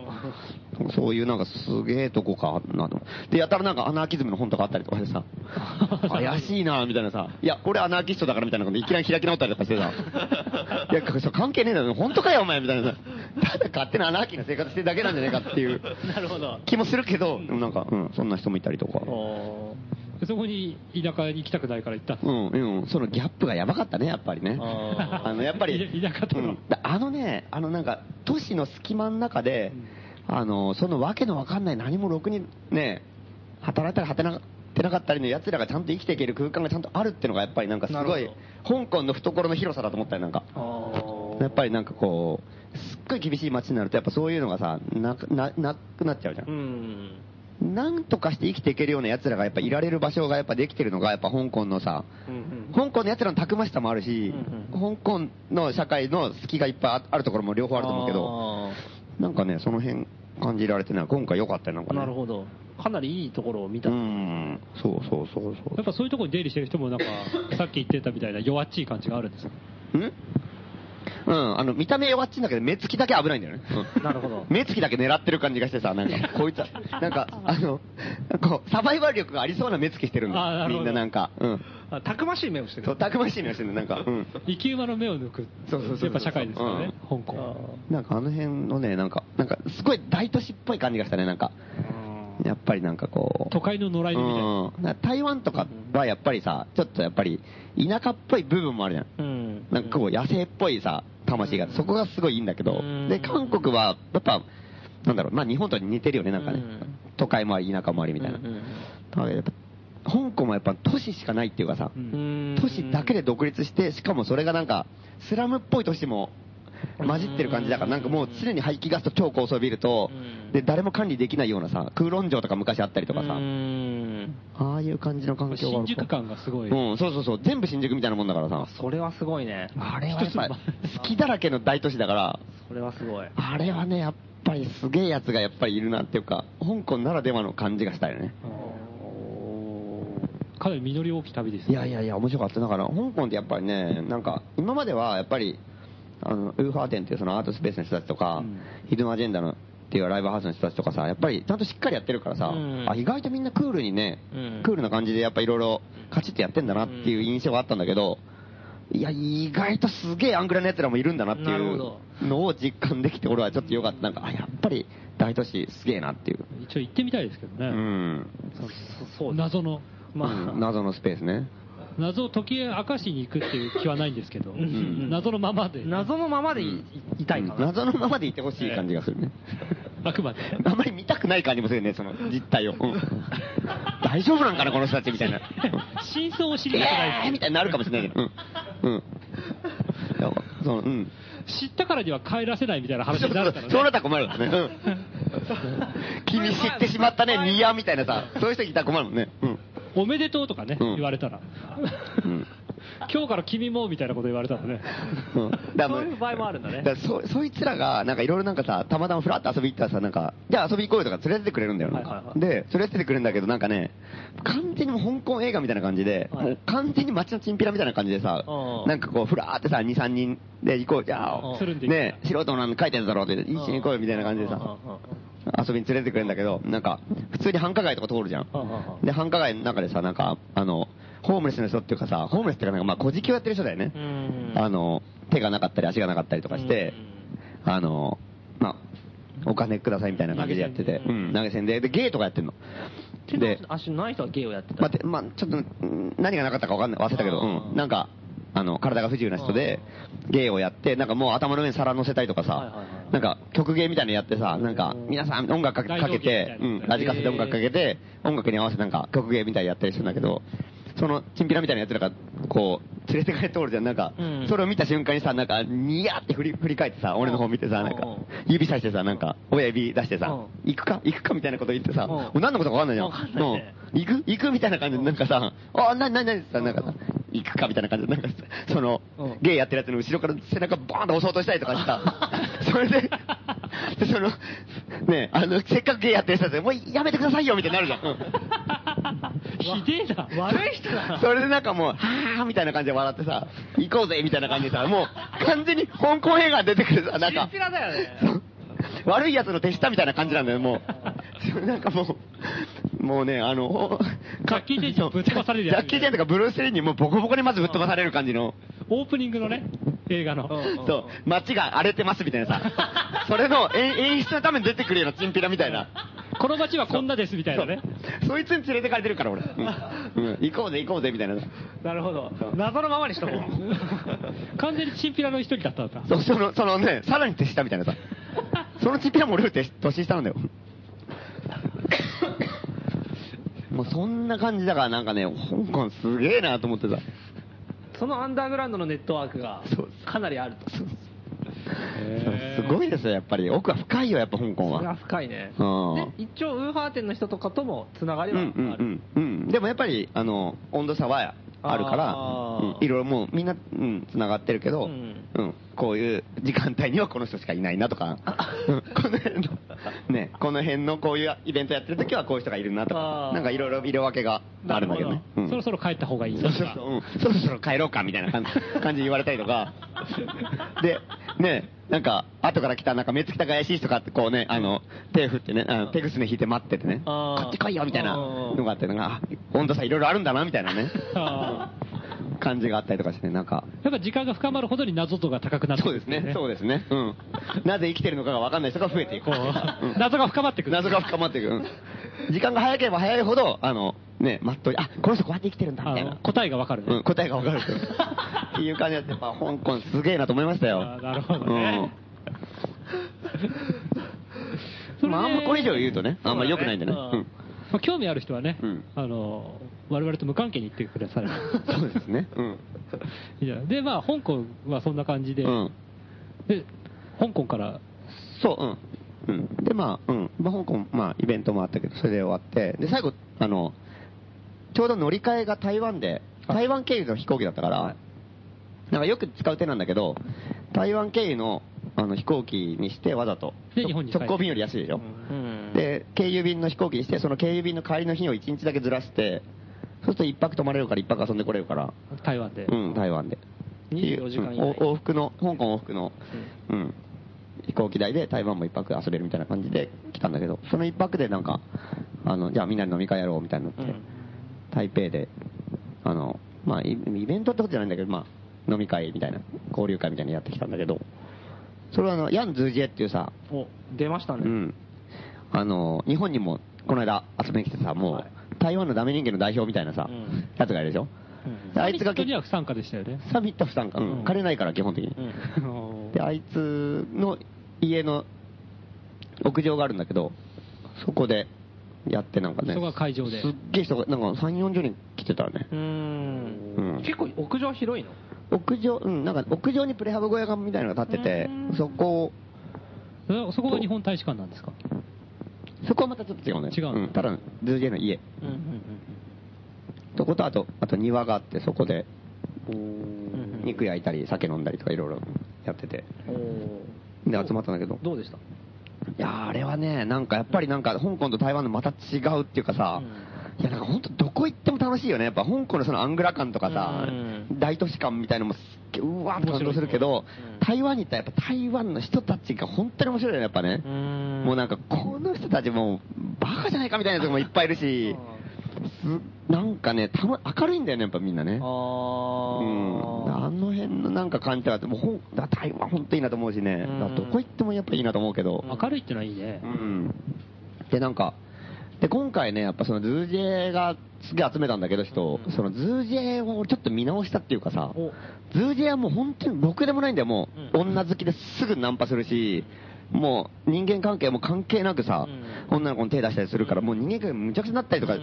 そういうなんかすげえとこかなと。で、やたらなんかアナーキズムの本とかあったりとかしてさ、怪しいなみたいなさ、いや、俺アナーキストだからみたいなこといきなり開き直ったりとかしてさ、いや、そう関係ねえだろ、本当かよお前みたいなさ、ただ勝手なアナーキーな生活してるだけなんじゃねえかっていう。なるほど。気もするけど、でもなんか、うん、そんな人もいたりとか。おそこに田舎に行きたくないから行った？うん、うん、そのギャップがやばかったね、やっぱりね。ああの、やっぱり、い 田舎との。うん。あのね、あのなんか、都市の隙間の中で、あの、そのわけのわかんない何もろくにね、働いたり働いてなかったりの奴らがちゃんと生きていける空間がちゃんとあるっていうのがやっぱりなんかすごい香港の懐の広さだと思ったよ、なんか。やっぱりなんかこう、すっごい厳しい街になると、やっぱそういうのがさ、なくななくなっちゃうじゃんう。ん。なんとかして生きていけるような奴らがやっぱいられる場所がやっぱできてるのがやっぱ香港のさ、うん香港の奴らのたくましさもあるし、うん香港の社会の隙がいっぱいああるところも両方あると思うけど、あなんかね、その辺感じられてね、今回良かったよ、なんかーね。なるほど。かなりいいところを見た。うん、そうそうそうそう。やっぱそういうところに出入りしてる人もなんか、さっき言ってたみたいな弱っちい感じがあるんですか？ん？うん、あの、見た目弱っちいんだけど、目つきだけ危ないんだよね。うんなるほど。目つきだけ狙ってる感じがしてさ、なんか、こいつは、なんか、あの、こう、サバイバル力がありそうな目つきしてるんだみんななんか、うん。あたくましい目をしてる。そう、たくましい目をしてるなんか、うん。生き馬の目を抜く。そうそうそうやっぱ社会ですからね、香あ港。なんかあの辺のね、なんか、なんか、すごい大都市っぽい感じがしたね、なんか。やっぱりなんかこう。都会の野良犬みたいな。うん。台湾とかはやっぱりさ、ちょっとやっぱり、田舎っぽい部分もあるじゃん。うん。なんかこう、野生っぽいさ、魂が、そこがすごいいいんだけどうん、で、韓国は、やっぱ、なんだろう、まあ日本と似てるよね、なんかねうん。都会もあり、田舎もありみたいな。香港はやっぱ都市しかないっていうかさ、うん都市だけで独立して、しかもそれがなんか、スラムっぽい都市も混じってる感じだから、なんかもう常に排気ガスと超高層ビルとうん、で、誰も管理できないようなさ、空論城とか昔あったりとかさう、んああいう感じの環境が新宿感がすごい。うん、そうそうそう、全部新宿みたいなもんだからさ、それはすごいね。あれはやっぱ好きだらけの大都市だから、それはすごい。あれはね、やっぱりすげえやつがやっぱりいるなっていうか、香港ならではの感じがしたよね。かなり実り多き旅ですいやいやいや、面白かった。だから、香港ってやっぱりね、なんか、今まではやっぱり、あの、ウーファー店っていうそのアートスペースの人たちとか、ヒドゥンアジェンダのっていうライブハウスの人たちとかさ、やっぱりちゃんとしっかりやってるからさ、うんあ、意外とみんなクールにね、うんクールな感じでやっぱいろいろカチッとやってんだなっていう印象があったんだけど、いや、意外とすげえアングラな奴らもいるんだなっていうのを実感できて、俺はちょっとよかった。なんか、あ、やっぱり大都市すげえなっていう。一応行ってみたいですけどうね。ん。そそう謎の。まあ、うん謎のスペースね。謎を解き明かしに行くっていう気はないんですけど、ん謎のままで。謎のままでい,、いたいかな。謎のままでいてほしい感じがするね。あくまで。あんまり見たくない感じもするよね、その実態を。う ん大丈夫なんかな、この人たちみたいな。真相を知りたくないえーみたいになるかもしれないけど。うん。うん。そのうん。知ったからには帰らせないみたいな話になるからね。そうなったら困るからね。うん。君知ってしまったね、ニヤみたいなさ、そういう人いたら困るもんね。うん。おめでとうとかね、うん。言われたら。うん。今日から君もみたいなこと言われたらね。うん。そういう場合もあるんだね。だそ、そいつらが、なんかいろいろなんかさ、たまたまふらっと遊び行ったらさ、なんか、じゃあ遊び行こうよとか連れてってくれるんだよ、で、連れてってくれるんだけど、なんかね、完全に香港映画みたいな感じで、はい。もう完全に街のチンピラみたいな感じでさう、ん。なんかこう、ふらーってさ、2、3人で行こう、じゃあ、ね素人なん書いてるだろうって、一緒に行こうよみたいな感じでさ、遊びに連れてくれるんだけど、なんか、普通に繁華街とか通るじゃん。で、繁華街の中でさ、なんか、あの、ホームレスの人っていうかさ、ホームレスっていうかなんか、まあ、小じきをやってる人だよね。あの、手がなかったり足がなかったりとかして、あの、まあ、お金くださいみたいな感じでやってて、うん、投げ銭で、で、ゲーとかやってんの。で、足のない人は芸をやってた？ままあ、ちょっと、うん何がなかったかわかんない、忘れたけど、うん、なんか、あの、体が不自由な人で、芸をやって、なんかもう頭の上に皿乗せたりとかさなんか曲芸みたいなのやってさ、なんか、皆さん音楽かけて、うん、ラジカセで音楽かけて、音楽に合わせてなんか曲芸みたいにやったりするんだけど、その、チンピラみたいなやつらが、こう、連れて帰っておるじゃん、なんかうん、それを見た瞬間にさ、なんか、ニヤって振り振り返ってさ、俺の方見てさ、なんかうん、指さしてさ、なんか、親指出してさうん、行くか？行くかみたいなこと言ってさ、何のことかわかんないじゃん。行く？行くみたいな感じで、なんかさ、あ、なになになにってさ、なんかさ、行くかみたいな感じで、なんかさ、そのうん、ゲイやってるやつの後ろから背中ボーンと押そうとしたりとかした。それで、で、その、ねあの、せっかくゲイやってる人たちで、もうやめてくださいよみたいになるじゃん。う んひでえな。悪い人だな。それでなんかもう、はぁーみたいな感じで笑ってさ、行こうぜみたいな感じでさ、もう完全に香港映画出てくるさ、なんかチンピ、ラだよね。悪い奴の手下みたいな感じなんだよ、もう。なんかもう、もうね、あの、ほジャッキーチェンにぶっ飛ばされるやつジャッキーチェンとかブルース・リーにもうボコボコにまずぶっ飛ばされる感じの、オープニングのね、映画の。そう、街が荒れてますみたいなさ、それの演演出のために出てくるようなチンピラみたいな。この街はこんなですみたいなね。そうそいつに連れてかれてるから、俺。うんうん行こうぜ、行こうぜ、みたいな。なるほど。謎のままにしとこう。完全にチンピラの一人だったんだ。そう、その、そのね、さらに手下みたいなさ。そのチンピラも俺より年下なんだよ。もうそんな感じだからなんかね、香港すげえなと思ってさ。そのアンダーグラウンドのネットワークがかなりあると。すごいですよ、やっぱり。奥は深いよ、やっぱ香港はは。深いね。一応ウーハー店の人とかともつながりうんはある。うんうんうん。でもやっぱり、あの、温度差はあるから、いろいろもうみんな、うん、繋がってるけど、ううんん、こういう時間帯にはこの人しかいないなとか、うんこの辺の、ね、この辺のこういうイベントやってる時はこういう人がいるなとあか、ー。なんかいろいろ色分けがあるんだけどね。うん。そろそろ帰った方がいいそうそうそう、うん、そろそろ帰ろうかみたいな感じ 感じで言われたりとか。で、ね、なんか、後から来た、なんか目つきた怪しい人がこうね、あの、手振ってね、あの手ぐすね引いて待っててね、あー。こっち来いよみたいなのがあって、なんか、あ温度差いろいろあるんだなみたいなね、あ感じがあったりとかしてね、なんか、やっぱ時間が深まるほどに謎度が高くなってくるそうですね、そうですね、うん。なぜ生きてるのかが分かんない人が増えていく。謎が深まってくる。謎が深まっていく。うん時間が早ければ早いほど、あの、ね、まっとうに、あ、この人こうやって生きてるんだ、みたいな。答えがわかるね。うん、答えがわかる。っていう感じで、やっぱ香港すげえなと思いましたよ。なるほどねそれでまあ、あんまこれ以上言うとね、あんま良くないんでね。そうだねまあ興味ある人はねうん、あの、我々と無関係に行ってください。う んそうですね。うん。いやで、まあ、香港はそんな感じで、うん。で、香港から、そう、うん。うん。で、まあ、うん。まあ、香港、まあ、イベントもあったけど、それで終わって、で、最後、あの、ちょうど乗り換えが台湾で、台湾経由の飛行機だったから、なんかよく使う手なんだけど、台湾経由のあの飛行機にしてわざと、直行便より安いでしょ。うんで、経由便の飛行機にして、その経由便の帰りの日を1日だけずらして、そうすると1泊泊まれるから1泊遊んでこれるから、台湾で。うん、台湾で。24時間以内うんお往復の、香港往復の、うん、飛行機代で台湾も1泊遊べるみたいな感じで来たんだけど、その1泊でなんか、あの、じゃあみんなで飲み会やろうみたいになって、うん台北で、あの、まあ、イイベントってことじゃないんだけど、まあ、飲み会みたいな、交流会みたいなのやってきたんだけど、それはあの、ヤン・ズージエっていうさ、お、出ましたね。うん。あの、日本にもこの間遊びに来てさ、もう、はい台湾のダメ人間の代表みたいなさ、うん。やつがいるでしょ、であいつがサミットには不参加でしたよね。サミット不参加、うん。うん。借りないから基本的に。うん。で、あいつの家の屋上があるんだけど、そこでやってなんかね。そこが会場で。すっげえ人が、なんか3、40人来てたね。うーん。うん。結構屋上広いの？屋上、うん、なんか屋上にプレハブ小屋がみたいなのが建っててうん、そこ、そそこが日本大使館なんですか？そこはまたちょっと違うね。違ううん、ただ、ズージェの家。うんうんそこと、あと、あと庭があって、そこでうんうん肉焼いたり、酒飲んだりとかいろいろやってて。で、集まったんだけど。どうでした？いやーあれはね、なんかやっぱりなんか、香港と台湾のまた違うっていうかさ、いやなんか本当どこ行っても楽しいよね。やっぱ香港のそのアングラ感とかさ、うん大都市感みたいのもすっげえうわーって感動するけど、台湾に行ったらやっぱ台湾の人たちが本当に面白いよね、やっぱね。もうなんかこの人たちもうバカじゃないかみたいな人もいっぱいいるし、すなんかね、たま、明るいんだよね、やっぱみんなね。うん。ああの辺のなんか感じは、もうほんだ台湾本当いいなと思うしね、どこ行ってもやっぱいいなと思うけど、明るいってのはいいねう。ん。で、なんか、で、今回ね、やっぱそのズージェがすげえ集めたんだけど人、そのズージェをちょっと見直したっていうかさ、お。ズージェはもう本当にろくでもないんだよ、もう。女好きですぐナンパするし、もう人間関係も関係なくさ、女の子に手出したりするから、もう人間関係むちゃくちゃになったりとか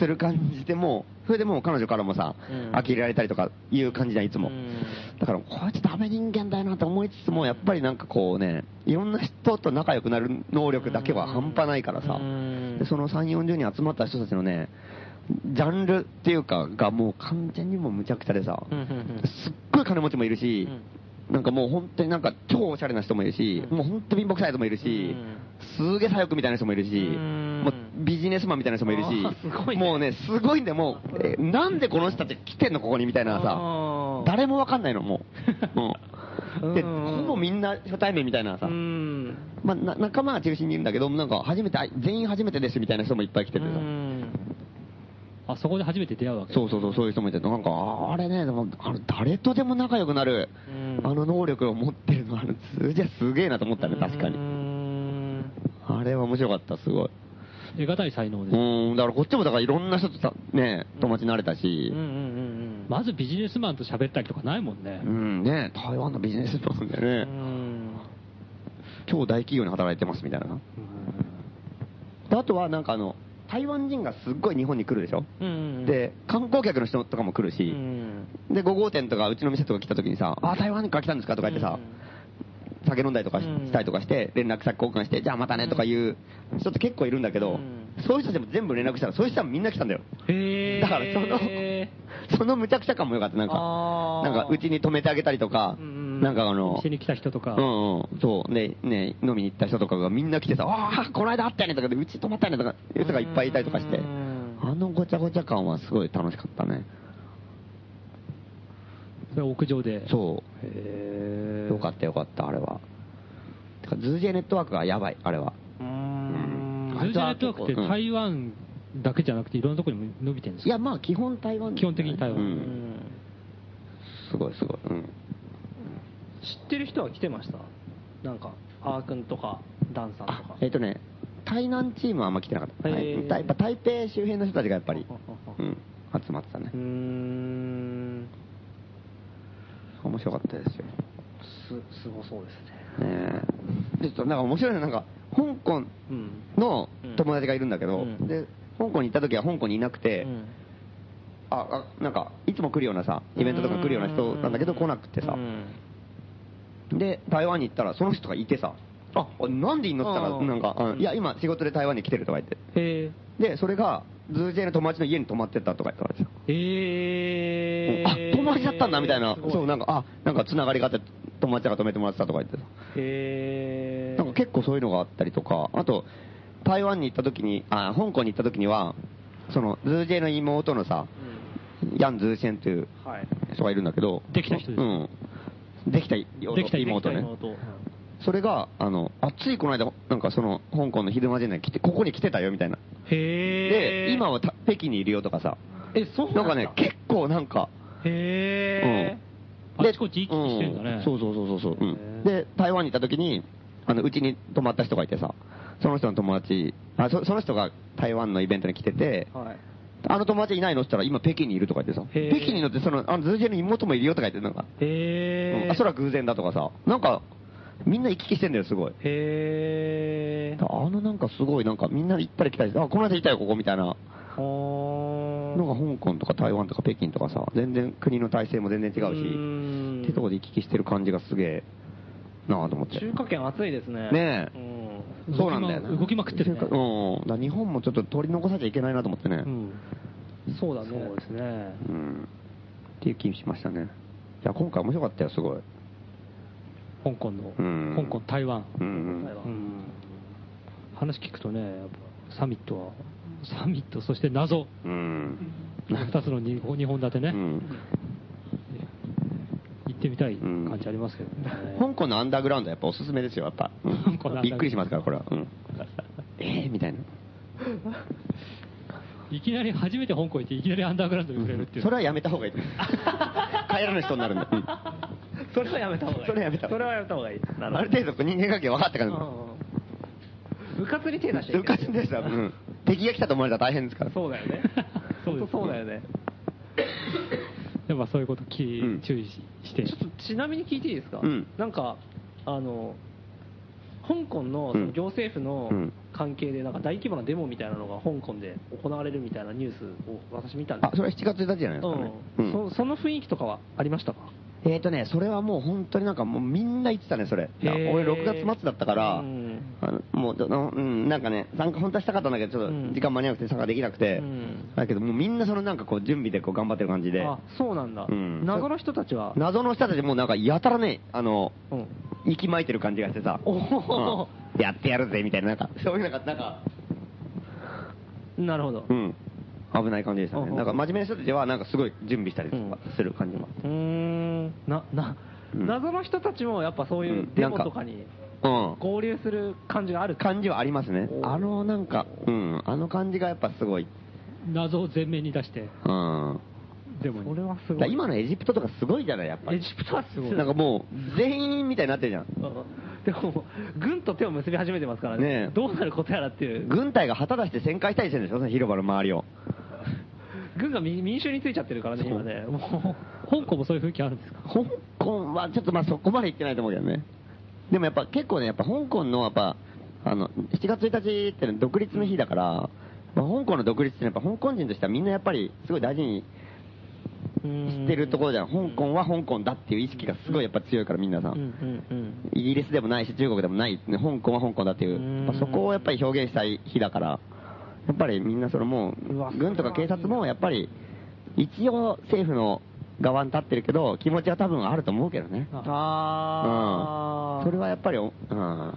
する感じでもう、それでもう彼女からもさ、うん。呆れられたりとかいう感じじゃん、いつも。だから、こいつダメ人間だよなと思いつつも、やっぱりなんかこうね、いろんな人と仲良くなる能力だけは半端ないからさ、でその3、40人集まった人たちのね、ジャンルっていうか、がもう完全にもうむちゃくちゃでさ、すっごい金持ちもいるし、なんかもう本当になんか超おしゃれな人もいるし、もう本当貧乏くさい人もいるし、すげえ左翼みたいな人もいるし、ん。もうビジネスマンみたいな人もいるしもうね、すごいんで、もう、えなんでこの人たち来てんのここにみたいなさ、誰もわかんないの、もう。う。んで、うん。ほぼみんな初対面みたいなさ、うん。まあ、な仲間が中心にいるんだけど、なんか初めて、あ全員初めてですみたいな人もいっぱい来ててさ、あ、そこで初めて出会うわけそうそうそう、そういう人もいて、なんか、ああれね、でもあの誰とでも仲良くなる、うんあの能力を持ってるの、あの数字はすげえなと思ったね、確かに。あれは面白かった、すごい。得難い才能うです。ん、だからこっちもだからいろんな人とさね、友達になれたし、まずビジネスマンと喋ったりとかないもんねう。ん、ね、台湾のビジネスマンでね、超大企業に働いてますみたいな。であとはなんかあの、台湾人がすっごい日本に来るでしょ、で、観光客の人とかも来るし、で、5号店とかうちの店とか来た時にさ、あ、台湾から来たんですか？とか言ってさ、酒飲んだりとかしたりとかして、連絡先交換して、じゃあまたねとかいう人って結構いるんだけど、そういう人たちも全部連絡したら、そういう人はみんな来たんだよ。へだからその、そのむちゃくちゃ感も良かった。なんか、なんかうちに泊めてあげたりとか、んなんかあの、店に来た人とか。う、んうん、そう、で、ね、飲みに行った人とかがみんな来てさ、ああ、この間会ったよねとかで、うち泊まったよねとか、いう人がいっぱいいたりとかして、あのごちゃごちゃ感はすごい楽しかったね。それは屋上で。そう。よかったよかった、あれは。てか、ズージェネットワークがやばい、あれは。うん。ズージェネットワークってうん。台湾だけじゃなくていろんなところにも伸びてるんですか？いや、まあ、基本台湾、基本的に台湾。うん。すごいすごい。うん。知ってる人は来てました？なんかあーくんとかダンさんとあか、えっ、とね、台南チームはあんま来てなかった。へはい。やっぱ台北周辺の人たちがやっぱりうん、集まってたね。うー。ん。面白かったですよ。すすごそうですね。ねえ。で、ちょっとなんか面白いのはなんか、香港うん。の友達がいるんだけど、うん。で、香港に行った時は香港にいなくて、うん。あ、あ、なんか、いつも来るようなさ、イベントとか来るような人なんだけど来なくてさ。う、んで、台湾に行ったらその人がいてさ、あ、なんでいんのって言ったら、うん。なんか、あいや、今仕事で台湾に来てるとか言って。へで、それが、ズージェの友達の家に泊まってったとか言ってた。えへあ、友達だったんだみたいな。そう、なんか、あ、なんか繋がりがあって、友達が泊めてもらってたとか言ってた。へなんか結構そういうのがあったりとか、あと、台湾に行った時に、あ、香港に行った時には、その、ズージェの妹のさ、ヤン・ズーシェンというはい。人がいるんだけど、できた人ですうん。できた妹できた妹ね。妹。それが、あの、あ、ついこの間、なんかその、香港の昼間じゃない、来て、ここに来てたよ、みたいな。へえで、今はた北京にいるよとかさ。えそうなんかね、結構なんか、へえあちこち行き来してんだね。うそうそうそうそうそう、うん。で、台湾に行った時に、あの、うちに泊まった人がいてさ、その人の友達、あ、そその人が台湾のイベントに来てて、はいあの友達いないのって言ったら、今北京にいるとか言ってさ、北京に乗って、その、あの、ズージェの妹もいるよとか言って、なんか、へえうんあ、それは偶然だとかさ、なんか、みんな行き来してんだよ、すごい。へー。あのなんかすごい、なんかみんな行ったり来たりして、あ、この間行ったよ、ここみたいな。ほのが香港とか台湾とか北京とかさ、全然国の体制も全然違うし、んってとこで行き来してる感じがすげえなあと思って。中華圏暑いですね。ねえうんそうなんだよな。動きまくってるねうん。だ日本もちょっと取り残さちゃいけないなと思ってね。うん。そうだね。そうですね。うん。っていう気しましたね。いや、今回面白かったよ、すごい。香港の、うん香港、台湾。うんうん。うん話聞くとね、やっぱサミットは、サミット、そして謎。うん。二つの日本立てね、うん。行ってみたい感じありますけどね。香港のアンダーグラウンドはやっぱおすすめですよ、やっぱ。うん香港びっくりしますから、これは。うん。えーみたいな。いきなり初めて香港行って、いきなりアンダーグラウンドに触れるっていう。それはやめた方がいい。帰らぬ人になるんで。うんそれはやめた方がいい。それはやめた方がいいそれはやめた方がいい。なあるほる程度人間関係分かってから。ど。うん。部活に手出して部活でしたら、うん敵が来たと思われたら大変ですから。そうだよね。そうだよね。やっぱそういうこと気、うん。注意しして。ちょっとちなみに聞いていいですか、うん。なんか、あの、香港のその行政府うのん。関係で、なんか大規模なデモみたいなのが香港で行われるみたいなニュースを私見たんです。あ、それは7月1日じゃないですかね。う、うん。んそその雰囲気とかはありましたか？えーとね、それはもう本当になんかもうみんな言ってたね、それ。俺6月末だったから、うんもうどの、うん、なんかね、参加本当はしたかったんだけど、ちょっうん。と時間間に合わなくて参加できなくて、うん。だけどもうみんなそのなんかこう準備でこう頑張ってる感じで、あ、そうなんだ。うん。謎の人たちは、謎の人たちもうなんかやたらね、あの、うん。息巻いてる感じがしてさ、うん。やってやるぜみたいな、なんか、そういうなんか、なんか、なるほど。うん、危ない感じでしたね。うん。なんか真面目な人たちはなんかすごい準備したりとかする感じも。うーん。な、な、うん謎の人たちもやっぱそういうデモとかにうん。合流する感じがある感じはありますねあのなんか、うん、あの感じがやっぱすごい。謎を前面に出して、うん。デモに。これは。今のエジプトとかすごいじゃない、やっぱり。エジプトはすごい。なんかもう、全員みたいになってるじゃん。うんでも、軍と手を結び始めてますからね。ねえどうなることやらっていう。軍隊が旗出して旋回したりしてるんでしょ、その広場の周りを。軍が民民衆についちゃってるからね、今ね。も香港もそういう雰囲気あるんですか？香港はちょっとまあそこまで行ってないと思うけどね。でもやっぱ結構ね、やっぱ香港のやっぱ、あの、7月1日ってのは独立の日だから、まあ、香港の独立ってやっぱ香港人としてはみんなやっぱりすごい大事にう、してるところじゃん。香港は香港だっていう意識がすごいやっぱ強いからみんなさ。イギリスでもないし中国でもない、ね、香港は香港だっていうそこをやっぱり表現したい日だから、やっぱりみんなそれもう軍とか警察もやっぱり、一応政府の側に立ってるけど、気持ちは多分あると思うけどね。あー。うん。それはやっぱり、うん。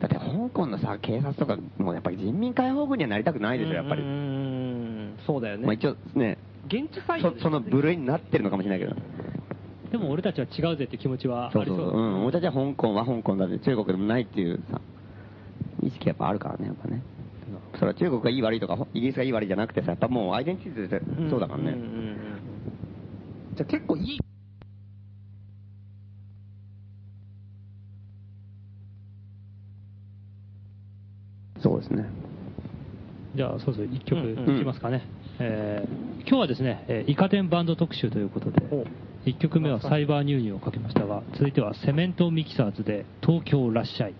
だって香港のさ、警察とか、もうやっぱり人民解放軍にはなりたくないでしょ、やっぱり。うんそうだよね。まあ一応ね、現地採用そその部類になってるのかもしれないけど。でも俺たちは違うぜって気持ちはありそうう。そうそそう。うん。俺たちは香港は香港だって、中国でもないっていうさ、意識やっぱあるからね、やっぱね。それは中国がいい悪いとか、イギリスがいい悪いじゃなくてさ、やっぱもうアイデンティティでそうだからね。んんうんじゃあ結構いい。そうですね。じゃあ、そうそう、一曲うんうんいきますかね。えー今日はですね、えーイカ天バンド特集ということで、一曲目はサイバーニューニューをかけましたが、続いてはセメントミキサーズで東京らっしゃい。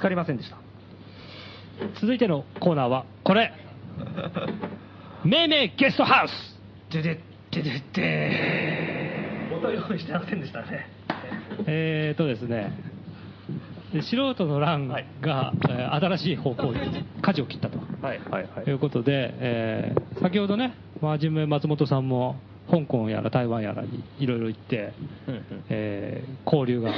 つかりませんでした。続いてのコーナーは、これ。命名ゲストハウスででででで音用意してませんでしたね。えーとですね、で素人の欄が、新しい方向に舵を切ったと。はいはいはいということで、えー先ほどね、真面目松本さんも、香港やら台湾やらにいろいろ行って、えー交流が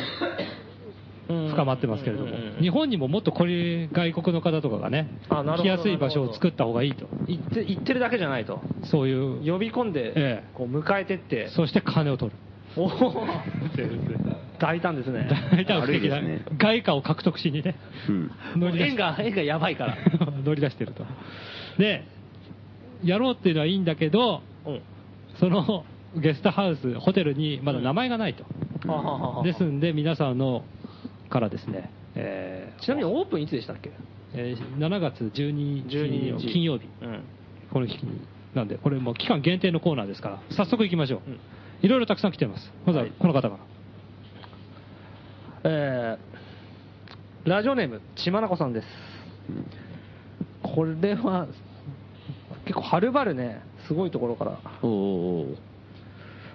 深まってますけれども、日本にももっとこれ外国の方とかがね来やすい場所を作った方がいいと、言って言ってるだけじゃないと。そういう、呼び込んで、ええ。こう迎えてって、そして金を取る。おお。大胆ですね。大胆不敵な。悪いですね。外貨を獲得しにね、うん。乗り出し。円が、円がやばいから。乗り出してると。で、やろうっていうのはいいんだけど、うん。そのゲストハウス、ホテルにまだ名前がないと。はあはあはあ。ですんで、皆さんのからですね、えーちなみにオープンいつでしたっけ？えー7月12 12日日金曜日、うん。この日に。なんで、これもう期間限定のコーナーですから、早速行きましょう。うんいろいろたくさん来てます。まずははいこの方から。えー、ラジオネーム、ちまなこさんです。これは、結構はるばるね、すごいところからおおお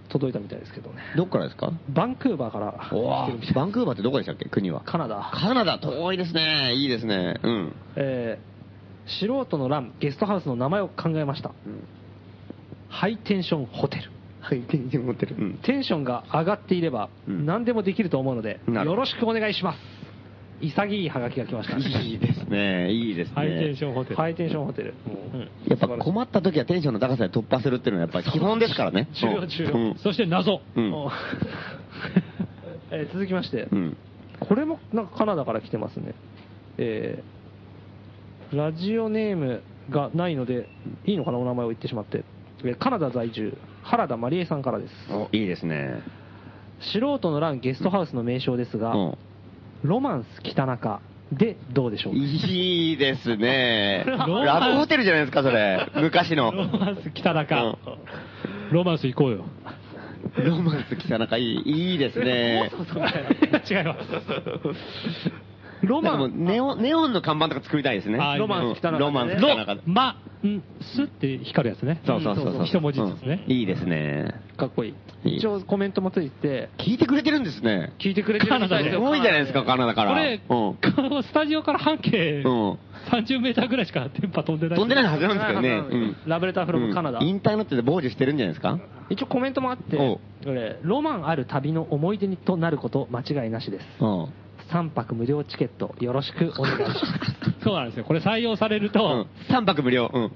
届いたみたいですけどね。どっからですか？バンクーバーから来てるみたいバンクーバーってどこでしたっけ？国は。カナダ。カナダ、遠いですね。いいですね。うん。えー、素人の欄、ゲストハウスの名前を考えました。ハイテンションホテル。テンションが上がっていれば、うん何でもできると思うので、よろしくお願いします。潔いハガキが来ました。いいですね。いいですね。ハイテンションホテル。ハイテンションホテル。うんやっぱ困った時はテンションの高さで突破するっていうのはやっぱ基本ですからね。重要重要うんそして謎。うん。お えー続きまして、うん。これもなんかカナダから来てますね。えーラジオネームがないので、いいのかな、お名前を言ってしまって。えーカナダ在住、原田まりえさんからです。おいいですね。素人の欄ゲストハウスの名称ですが、うん。ロマンス北中でどうでしょうか？いいですね。ラブホテルじゃないですか、それ。昔の。ロマンス北中。ロマンス行こうよ。ロマンス北中いい、いいですね。違います。ロマン、ネオン、ネオンの看板とか作りたいですね。あロマンス北中ねロマンスロ北中。、マ、ん、スって光るやつね。そうそうそうそう。一文字ずつねうんいいですね。かっこいい。一応コメントもついて、聞いてくれてるんですね。聞いてくれてるみたいですよすごいじゃないですか、カナダから。これ、うん。スタジオから半径うん30メーターぐらいしか電波飛んでない。飛んでないはずなんですけどね。うんラブレターフロムカナダ。うんインターネットで傍受してるんじゃないですか？一応コメントもあって、ロマンある旅の思い出にとなること間違いなしです。うん。3泊無料チケットよろしくお願いします。そうなんですよ。これ採用されるうとん、。3泊無料。うん。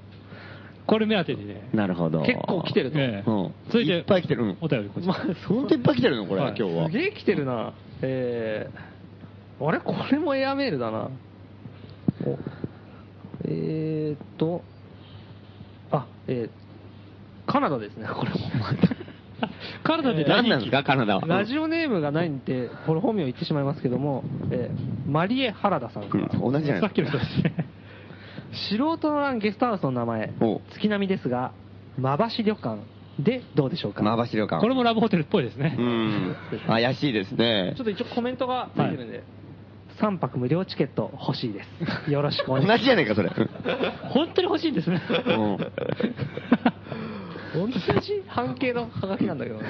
これ目当てにね、なるほど。結構来てると。ええうん。続いていっぱい来てる。うん。お便りこちら。本当いっぱい来てるのこれ、はい今日はす。げえ来てるな。えー、あれ？これもエアメールだな。おえーっと、あ、えー、カナダですね、これも。カナダで大人気何なんですか、カナダは。ラジオネームがないんで、これ本名言ってしまいますけども、えーマリエ・原田さんから、うん同じじゃないさっきの人ですね。素人の欄ゲストハウスの名前お、月並みですが、まばし旅館でどうでしょうか？まばし旅館。これもラブホテルっぽいですねう。ん。怪しいですねちょっ。と一応コメントがついてるんで、3泊無料チケット欲しいです。よろしくお願いします。同じじゃねえか、それ。本当に欲しいんですね。うん 同じ半径のハガキなんだけどね。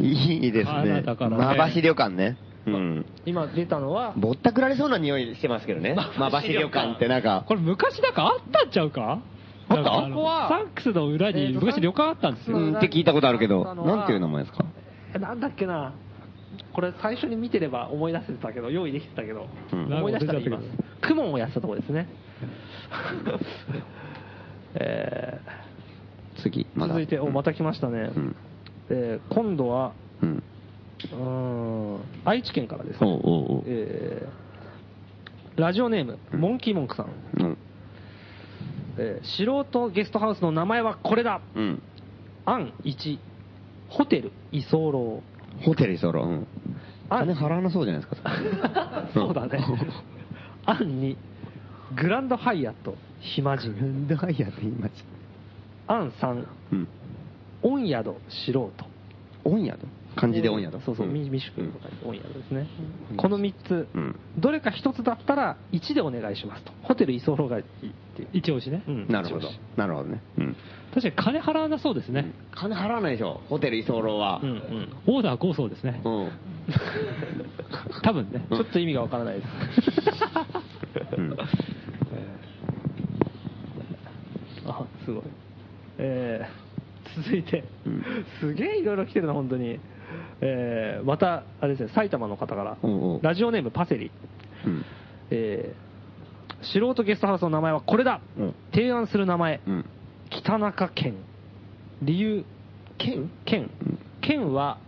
いいですあねな。たからねまばし旅館ね。うん。今出たのは、ぼったくられそうな匂いしてますけどね。まばし旅館ってなんか、これ昔なんかあったんちゃうか？あったなんかのここはサンクスの裏に昔旅館あったんですよ。うんって聞いたことあるけど、なんていう名前ですか？えなんだっけな？これ最初に見てれば思い出せてたけど、用意できてたけど、うん思い出したら言います。クモンをやってたとこですね。え次、ま続いて、お、また来ましたね。うん。えー今度は、うん。うーん、愛知県からです。おうおうおうえーラジオネーム、モンキーモンクさん。うん。えー素人ゲストハウスの名前はこれだうん。案1、ホテル居候。ホテル居候。うん。あ金払わなそうじゃないですか。そうだね。案2、グランドハイアット、暇人。なんだいやって言いまし案3、うん。御宿、素人。御宿漢字で御宿そうそう、んみ未宿とか御宿ですね。この3つ、うんどれか1つだったら1でお願いしますと。ホテル居候がいいっていう。一押しね。うんなるほど。なるほどね。うん。確かに金払わなそうですね。金払わないでしょ、ホテル居候は。うんうん。オーダーこうそうですね。うん。多分ね。ちょっと意味がわからないです。うん あ、すごい。えー、続いて、うんすげえいろいろ来てるな、本当に。えー、また、あれですね、埼玉の方から、おうおうラジオネームパセリ。うん。えー、素人ゲストハウスの名前はこれだ、うん提案する名前、うん。北中県。理由、県？県うん。県は、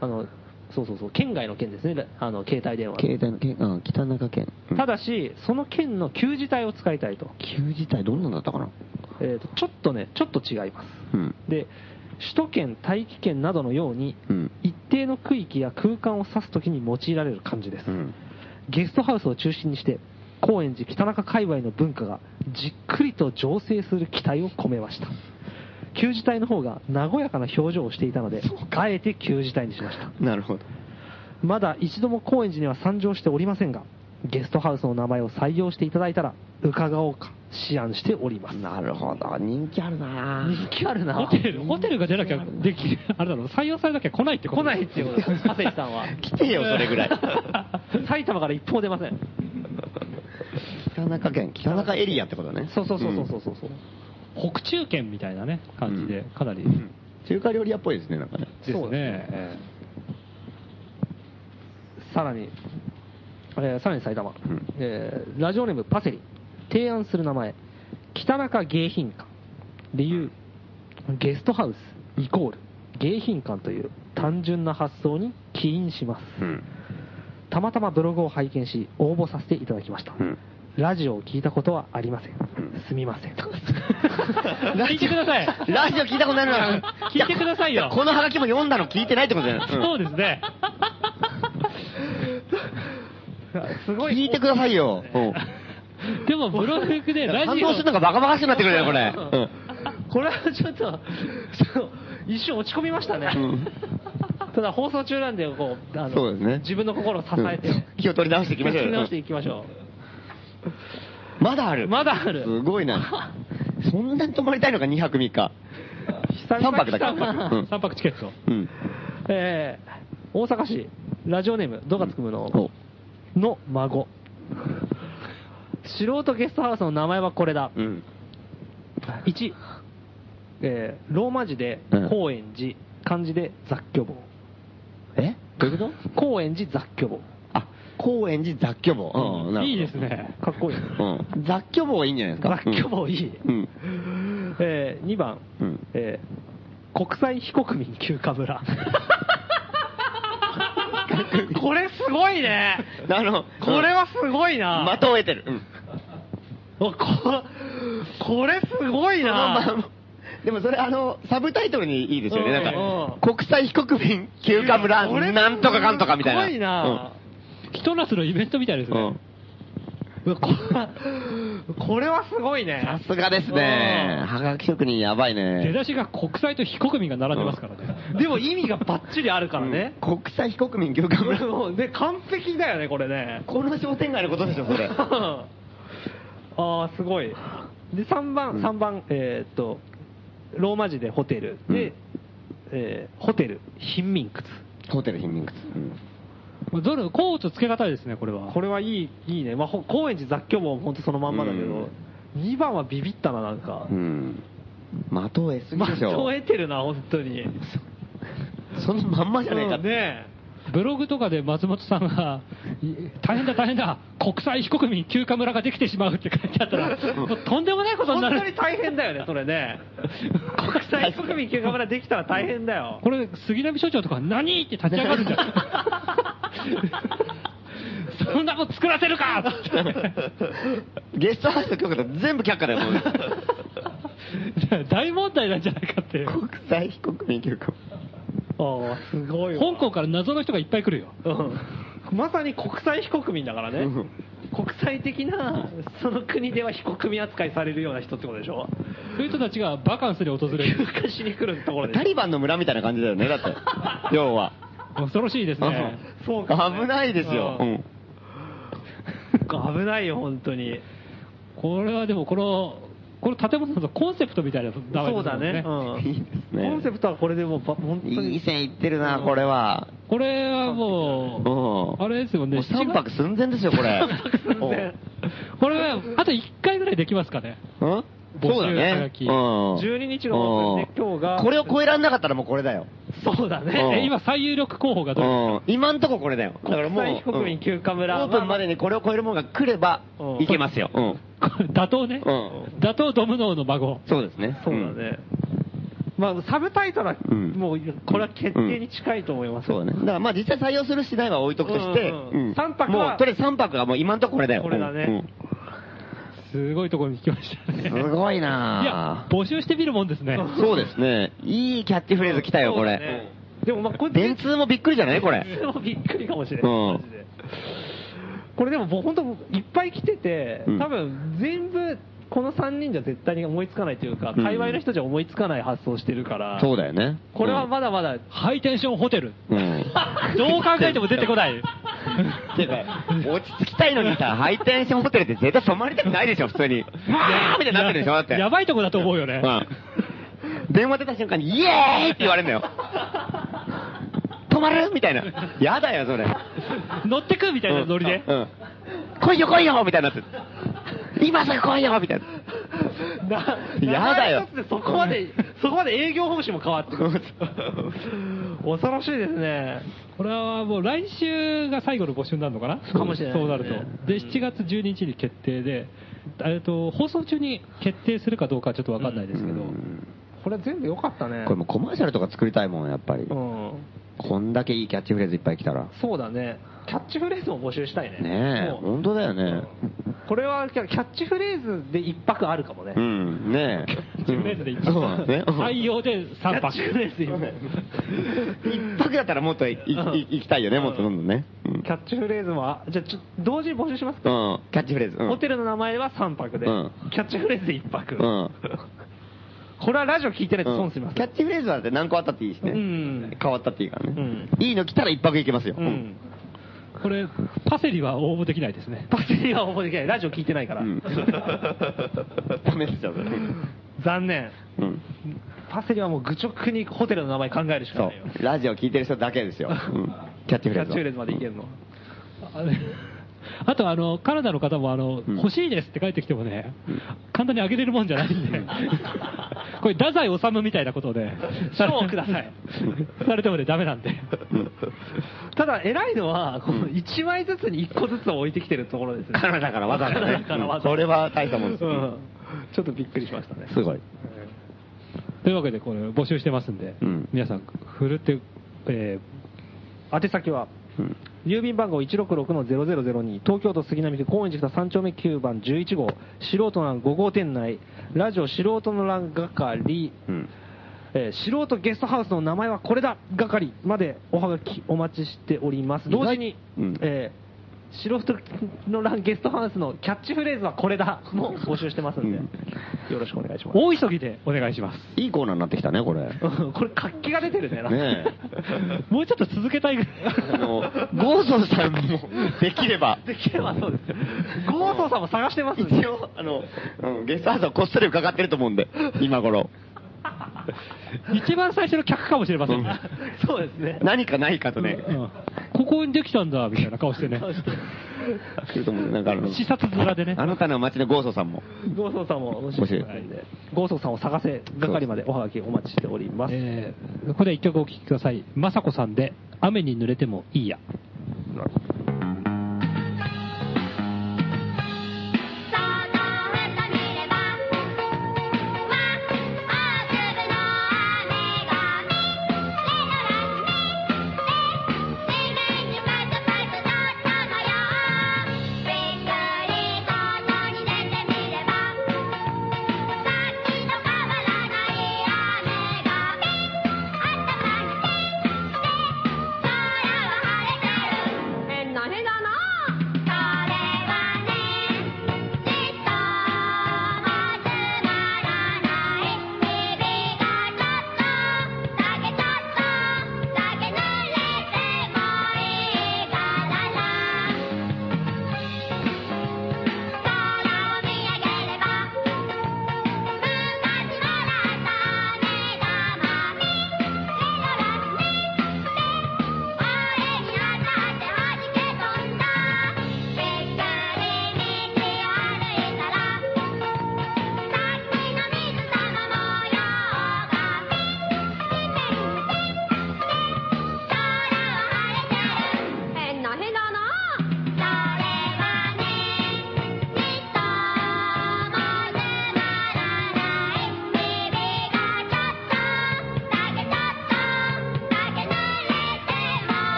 あの、そうそうそう、県外の県ですね、あの、携帯電話の。携帯の県、うん、北中県。うんただし、その県の旧字体を使いたいと。旧自体どんなんだったかな？えーと、ちょっとね、ちょっと違います。うん。で、首都圏、大気圏などのように、うん。一定の区域や空間を指すときに用いられる漢字です。うん。ゲストハウスを中心にして、高円寺北中界隈の文化がじっくりと醸成する期待を込めました。旧字体の方が和やかな表情をしていたので、あえて旧字体にしました。なるほど。まだ一度も高円寺には参上しておりませんが、ゲストハウスの名前を採用していただいたら、伺おうか、思案しております。なるほど。人気あるな人気あるなホテル、ホテルが出なきゃでき、あれだろ、採用されなきゃ来ないってこと？来ないっていうことです、長谷さんは。来てよ、それぐらい。埼玉から一歩も出ません。北中県、北中エリアってことね。そうそうそうそうそうそう。北中圏みたいなね、感じで、かなり。うん中華料理屋っぽいですね、なんかね。ですそうね。えさらに、えーさらに埼玉、うんえーラジオネームパセリ、提案する名前、北中迎賓館。理由、ゲストハウスイコール迎賓館という単純な発想に起因します。うん。たまたまブログを拝見し、応募させていただきました。うん。ラジオを聞いたことはありません。すみません。聞いてください。ラジオ聞いたことないのか聞いてくださいよこのハガキも読んだの聞いてないってことじゃないそうですね。すごい。聞いてくださいよ。うんでも、ブログでラジオ反応するのがバカバカしくなってくるよ、これ。うんこれはちょっと、そう一瞬落ち込みましたね。うんただ放送中なんで、こう、あのそうですね自分の心を支えて、うん気を取り直していきましょうよ気を取り直していきましょまだある。う。まだある。すごいな。そんなに泊まりたいのか、2泊3日。久々3泊だけ来たな うん3泊チケット。うん。えー、大阪市、ラジオネーム、ドガツクムの、の孫。素人ゲストハウスの名前はこれだ。うん。1、えー、ローマ字でうん高円寺、漢字で雑居房。え？どういうこと？高円寺雑居房。あ、高円寺雑居房。うん、いいですね。かっこいい。うん。雑居房いいんじゃないですか？雑居房いい。うん。えー、2番、うん。えー、国際非国民休暇村。これすごいね。あの、これはすごいな。的を得てる。うん。おここれすごいな。あでもそれあの、サブタイトルにいいですよね。なんうんか、国際非国民休暇村、なんとかかんとかみたいな。すごいな。ひと夏のイベントみたいですうん。ね。うんここれはすごいね。さすがですね。うんはがき職人やばい出ね。だしが国際と非国民が並んでますからね。でも意味がバッチリあるからね。うん国際非国民休暇村。もうね、完璧だよね、これね。この商店街のことでしょ、それ。ああ、すごい。で、3番、うん3番、えーっと、ローマ字でホテル。で、えーホテル、貧民窟。ホテル貧民窟。うん。どれ、コーツつけがたいですね、これは。これはいい、いいね。まあ、ほ高円寺雑居も本当そのまんまだけど、2番はビビったな、なんか。うん。的を得すぎまあ、でしょ。そう得てるな、本当に。そのまんまじゃねえかって。うんねブログとかで松本さんが、い大変だ大変だ、国際非国民休暇村ができてしまうって書いてあったら、もうとんでもないことになる。本当に大変だよね、それね。国際国民休暇村できたら大変だよ。これ、杉並所長とか何？って立ち上がるんじゃないそんなもん作らせるかってゲストハウスの許可と全部却下だよ、もう。大問題なんじゃないかっていう。国際非国民休暇。ああ、すごいわ。香港から謎の人がいっぱい来るよ。うんまさに国際非国民だからねうん。国際的な、その国では非国民扱いされるような人ってことでしょ？そういう人たちがバカンスに訪れる。休暇しに来るところでしょ？タリバンの村みたいな感じだよね、だって。要は。恐ろしいですね。そうかもね危ないですよ。ううんん。危ないよ、本当に。これはでも、この、この建物のコンセプトみたいな名前そうだね。いいですうんねコンセプトはこれでもうば、本当いいに。線いってるな、これは。これはもう、うん。あれですよね、もう3泊寸前ですよ、これ。寸前これは、あと1回ぐらいできますかね。うん？そうだね。うん。12日がオープンで、今日が。これを超えられなかったらもうこれだよ。そうだね。うんえ今、最有力候補がどれうん。今んとここれだよ。だからもう。国民休暇村うんオープンまでにこれを超えるものが来ればうん、いけますよ。うん。打倒ね。うん。打倒ドムノーの孫。そうですね。そうだね。まあ、サブタイトルは、うんもう、これは決定に近いと思います。そうだね。だからまあ実際採用するしないは置いとくとして、うんうんうん三泊はもうとりあえず3泊がもう今んとここれだよ。これだねすごいところに来ましたね。うんすごいいやな、募集してみるもんですね。ぁそうですね。いいキャッチフレーズ来たよ、これね。でもまあ、これ、電通もびっくりじゃない？これ。でもびっくりかもしれない。うんこれでももう本当いっぱい来てて、うん多分全部この3人じゃ絶対に思いつかないというか、うん界隈の人じゃ思いつかない発想してるから、そうだよね。これはまだまだ、ハイテンションホテル。うん。うん。どう考えても出てこない。て落ち着きたいのにさ、ハイテンションホテルって絶対泊まりたくないでしょ、普通に。わーみたいになってるでしょ、だって。やばいとこだと思うよね。うん。電話出た瞬間に、イエーイって言われるんだよ。止まるみたいな。やだよ、それ。乗ってくみたいなノリで。うん。うん来いよ来いよみたいになってる。今すぐ来いよみたいな。なやだよそこまで、そこまで営業方針も変わってくる。恐ろしいですね。これはもう来週が最後の募集になるのかな？かもしれないそうなると。で、7月12日に決定で、えっと、放送中に決定するかどうかはちょっとわかんないですけど、これ全部良かったね。これもうコマーシャルとか作りたいもん、やっぱり。うん。こんだけいいキャッチフレーズいっぱい来たら。そうだね。キャッチフレーズも募集したいね。ねえ、本当だよね。これはキャキャッチフレーズで一泊あるかもね。うん、ねえ。10メートルで一そうだね。採用で3泊。キャッチフレーズ一泊一泊だったらもっといいい行きたいよね、もっとどんどんね。うんキャッチフレーズも、あじゃあちょ同時に募集しますか、うん、キャッチフレーズ。うんホテルの名前は3泊で、うんキャッチフレーズで1泊。うん。これはラジオ聞いてないと損します。キャッチフレーズはだって何個あったっていいしね。うん変わったっていいからね。うんいいの来たら一泊行けますよ。うん。これ、パセリは応募できないですね。パセリは応募できない。ラジオ聞いてないから。うん。ダメですよ、それ残念。うん。パセリはもう愚直にホテルの名前考えるしかそない。ラジオ聞いてる人だけですよ。うん。キャッチフレーズは。キャッチフレーズまでいけるの。あれあと、あの、カナダの方も、あの、うん。欲しいですって書いてきてもね、簡単にあげれるもんじゃないんで、これ、太宰治みたいなことで、賞をください。されてもね、ダメなんで。うん。ただ、偉いのは、この1枚ずつに1個ずつを置いてきてるところですね。カナダからわざわざ。ねからわざわざこれは大したもんですようん。ちょっとびっくりしましたね。すごい。というわけで、これ、募集してますんで、うん。皆さん、ふるって、え宛先は、うん郵便番号166-0002東京都杉並区高円寺北3丁目9番11号素人欄5号店内ラジオ素人の欄係、うん。えー素人ゲストハウスの名前はこれだ係までおはがきお待ちしております同時に、うんえー素人の欄ゲストハウスのキャッチフレーズはこれだ も募集してますんで、うんよろしくお願いしまー大急ぎでお願いします。いいコーナーになってきたね、これ。す これ活気が出てるねなんかね もうちょっと続けたいぐらい。あの、ゴーソンさんもできれば。できればそうですゴーソーさんも探してますんで一応、あの、うん、ゲストハウスはこっそり伺ってると思うんで、今頃。一番最初の客かもしれませんね。そうですね。何かないかとね、うんここにできたんだ、みたいな顔してね。来ると思うなんかあの、視察面でね。あなたの街のゴーソさんも。ゴーソーさんも募集しゴーソーさんを探せ係までおはがきお待ちしております。えーここで一曲お聴きください。まさこさんで、雨に濡れてもいいや。そのふと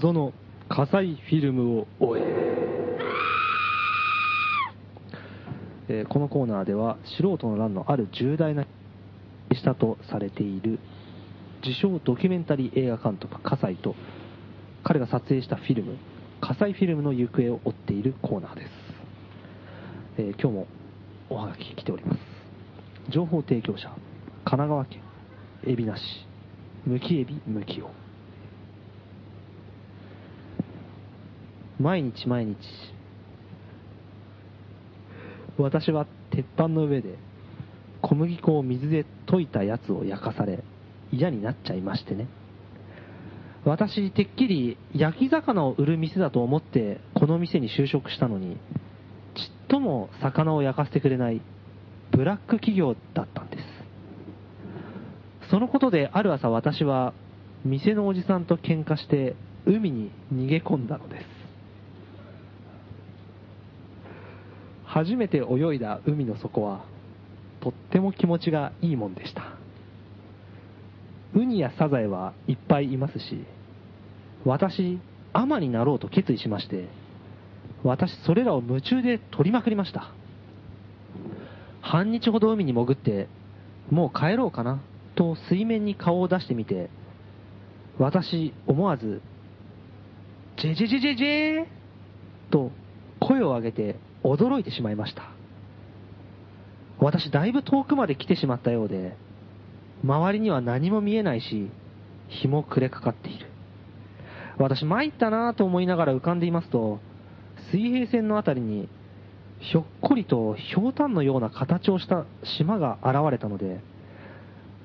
謎の火災フィルムを終え。えーこのコーナーでは素人の乱のある重大なしたとされている自称ドキュメンタリー映画監督葛西と彼が撮影したフィルム葛西フィルムの行方を追っているコーナーです、えー今日もおはがき来ております。情報提供者神奈川県海老名市むきエビむきお毎日毎日。私は鉄板の上で小麦粉を水で溶いたやつを焼かされ嫌になっちゃいましてね。私てっきり焼き魚を売る店だと思ってこの店に就職したのにちっとも魚を焼かせてくれないブラック企業だったんです。そのことである朝私は店のおじさんと喧嘩して海に逃げ込んだのです。初めて泳いだ海の底はとっても気持ちがいいもんでした。ウニやサザエはいっぱいいますし私アマになろうと決意しまして私それらを夢中で取りまくりました。半日ほど海に潜ってもう帰ろうかなと水面に顔を出してみて私思わずジェジェジェジェジェーと声を上げて驚いてしまいました。私だいぶ遠くまで来てしまったようで周りには何も見えないし日も暮れかかっている。私参ったなぁと思いながら浮かんでいますと水平線のあたりにひょっこりとひょうたんのような形をした島が現れたので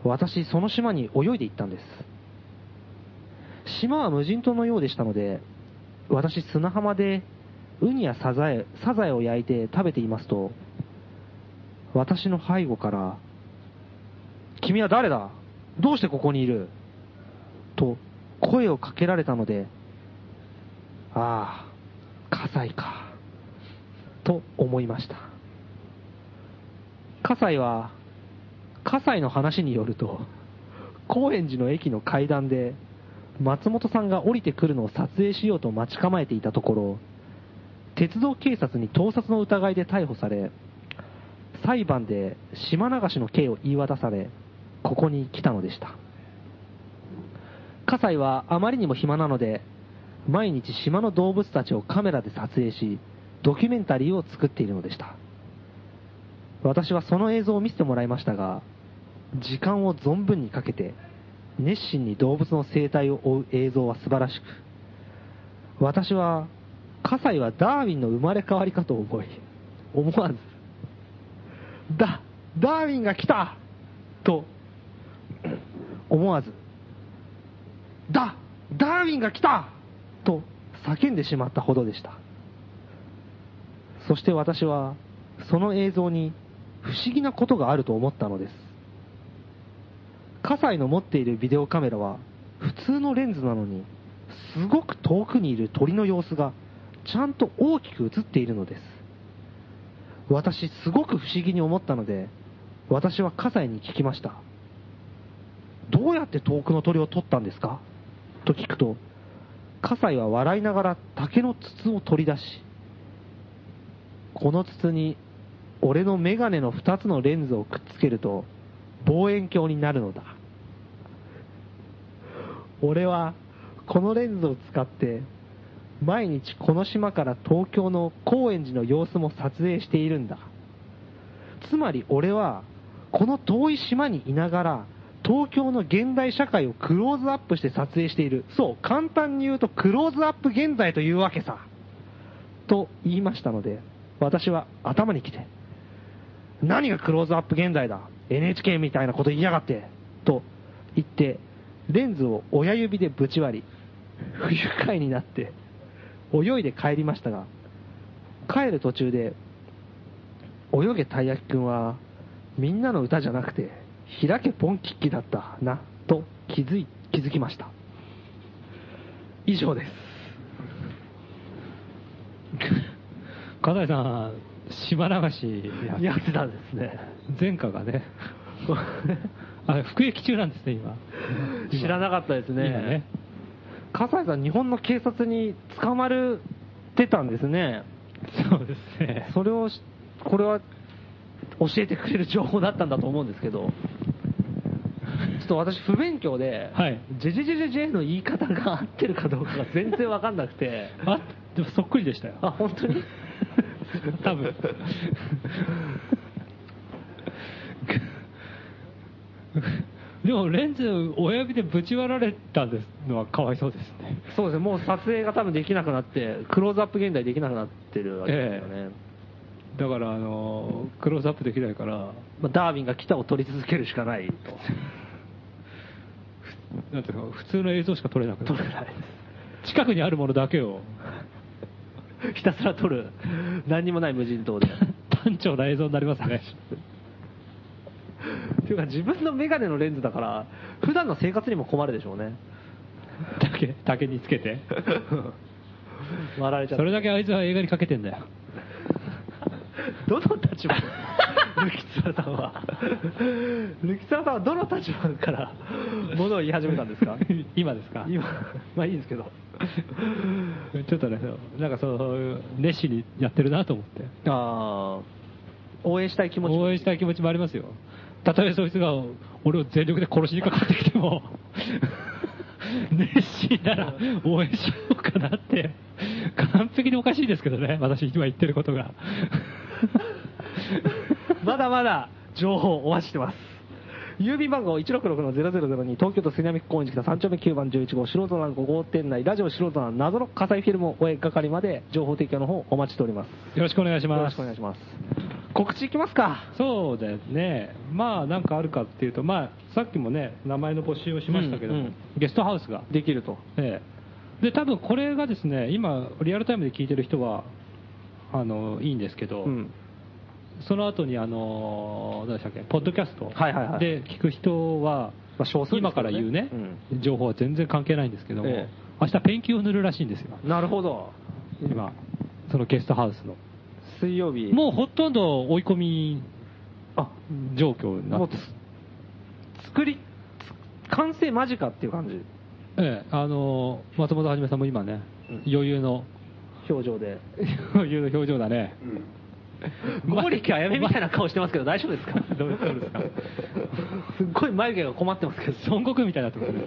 私その島に泳いで行ったんです。島は無人島のようでしたので私砂浜でウニやサザエサザエを焼いて食べていますと私の背後から「君は誰だ？どうしてここにいる?」と声をかけられたのでああ、葛葛西か、と思いました。葛西は、葛西の話によると、高円寺の駅の階段で、松本さんが降りてくるのを撮影しようと待ち構えていたところ、鉄道警察に盗撮の疑いで逮捕され、裁判で島流しの刑を言い渡され、ここに来たのでした。葛西はあまりにも暇なので、毎日島の動物たちをカメラで撮影し、ドキュメンタリーを作っているのでした。私はその映像を見せてもらいましたが、時間を存分にかけて、熱心に動物の生態を追う映像は素晴らしく、私は、葛西はダーウィンの生まれ変わりかと思い、思わず、だ、ダーウィンが来たと、思わず、だ、ダーウィンが来たと叫んでしまったほどでした。そして私は、その映像に不思議なことがあると思ったのです。葛西の持っているビデオカメラは普通のレンズなのに、すごく遠くにいる鳥の様子がちゃんと大きく映っているのです。私、すごく不思議に思ったので、私は葛西に聞きました。どうやって遠くの鳥を取ったんですか？と聞くと、葛西は笑いながら竹の筒を取り出し、この筒に俺のメガネの2つのレンズをくっつけると望遠鏡になるのだ。俺はこのレンズを使って毎日この島から東京の高円寺の様子も撮影しているんだ。つまり俺はこの遠い島にいながら東京の現代社会をクローズアップして撮影している。そう、簡単に言うとクローズアップ現代というわけさ。と言いましたので、私は頭に来て、何がクローズアップ現代だ ?NHK みたいなこと言いやがってと言って、レンズを親指でぶち割り、不愉快になって、泳いで帰りましたが、帰る途中で、泳げたい焼きくんは、みんなの歌じゃなくて、開けポンキッキだったな、と気づい、気づきました。以上です。笠井さん、島流しやってたんですね。前科がね、あ服役中なんですね、今。知らなかったですね。今ね。笠井さん、日本の警察に捕まるってたんですね。そうですね。それをし、これは教えてくれる情報だったんだと思うんですけど、ちょっと私、不勉強で、はいジェジェジェジェジェの言い方が合ってるかどうかが全然わかんなくて、あ、でもそっくりでしたよ。あ、本当に？多分。でもレンズ親指でぶち割られたのはかわいそうですね。そうですね、もう撮影が多分できなくなって、クローズアップ現代できなくなってるわけですよね。だから、あの、クローズアップできないから、まあ、ダーウィンが来たを撮り続けるしかないと。なんていうか、普通の映像しか撮れなく撮れない近くにあるものだけを、ひたすら撮る、何にもない無人島で。単調な映像になりますね。っていうか自分のメガネのレンズだから、普段の生活にも困るでしょうね。竹、竹につけて。笑われちゃった。それだけあいつは映画にかけてんだよ。どの立場？ルキツラさんは。ルキツラさんはどの立場から ものを言い始めたんですか？今ですか？今、まあいいですけど。ちょっとね、なんかそう、熱心にやってるなと思って。ああ、応援したい気持ち応援したい気持ちもありますよ。たとえそいつが俺を全力で殺しにかかってきても、熱心なら応援しようかなって、完璧におかしいですけどね、私今言ってることが。まだまだ情報お待ちしてます。郵便番号166-0002東京都杉並区高円寺北3丁目9番11号素人欄5号店内ラジオ素人欄謎の火災フィルムお絵係まで情報提供の方お待ちしております。よろしくお願いします。よろしくお願いします。告知いきますか。そうですね。まあ、なんかあるかっていうと、まあ、さっきもね、名前の募集をしましたけども、うんうんゲストハウスが。できると。ええ。で、多分これがですね、今、リアルタイムで聞いてる人は、あの、いいんですけど、うん。その後に、あの、何でしたっけ、ポッドキャストで聞く人は、今から言うね、情報は全然関係ないんですけども、ええ明日ペンキを塗るらしいんですよ、なるほど。今。そのゲストハウスの。水曜日。もうほとんど追い込みあ、状況になってもうつ作り、つ完成間近っていう感じ。ええ、あの、松本はじめさんも今ね、余裕の、表情で。余裕の表情だね。剛力あやめみたいな顔してますけど大丈夫ですか？どうですか？すっごい眉毛が困ってますけど。孫悟空みたいになってますね。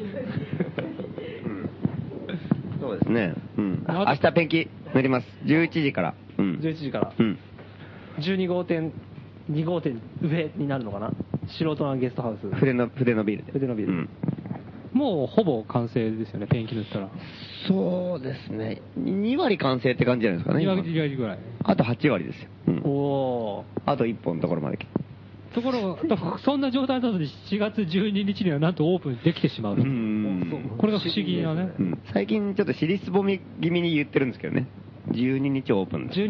そうですね。うん。あ明日ペンキ塗ります。11時から。うん。11時から。うん。12号店、2号店上になるのかな？素人のゲストハウス。筆の、筆のビールで。筆のビールうん。もうほぼ完成ですよね、ペンキ塗ったら。そうですね。2割完成って感じじゃないですかね。2割今2割ぐらい。あと8割ですよ。うん。おー。あと1本のところまで来て。ところが、そんな状態なのに7月12日にはなんとオープンできてしまう。うん。これが不思議なね。うん最近ちょっと尻すぼみ気味に言ってるんですけどね。12日オープン。です。12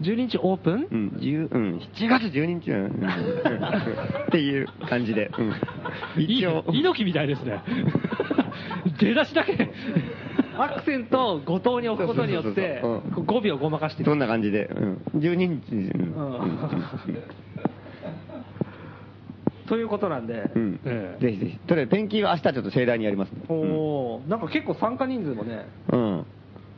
日、12日オープン？うん、10うん、7月12日うん。っていう感じで、うん、一応、い猪木みたいですね。出だしだけ。アクセントを後藤に置くことによってそうそうそうそう、語尾をごまかしてる。そんな感じで、うん、12日、うん。うん。ということなんで、うん。ええ。ぜひぜひ。とりあえず、ペンキは明日ちょっと盛大にやります。おー。なんか結構参加人数もね、うん。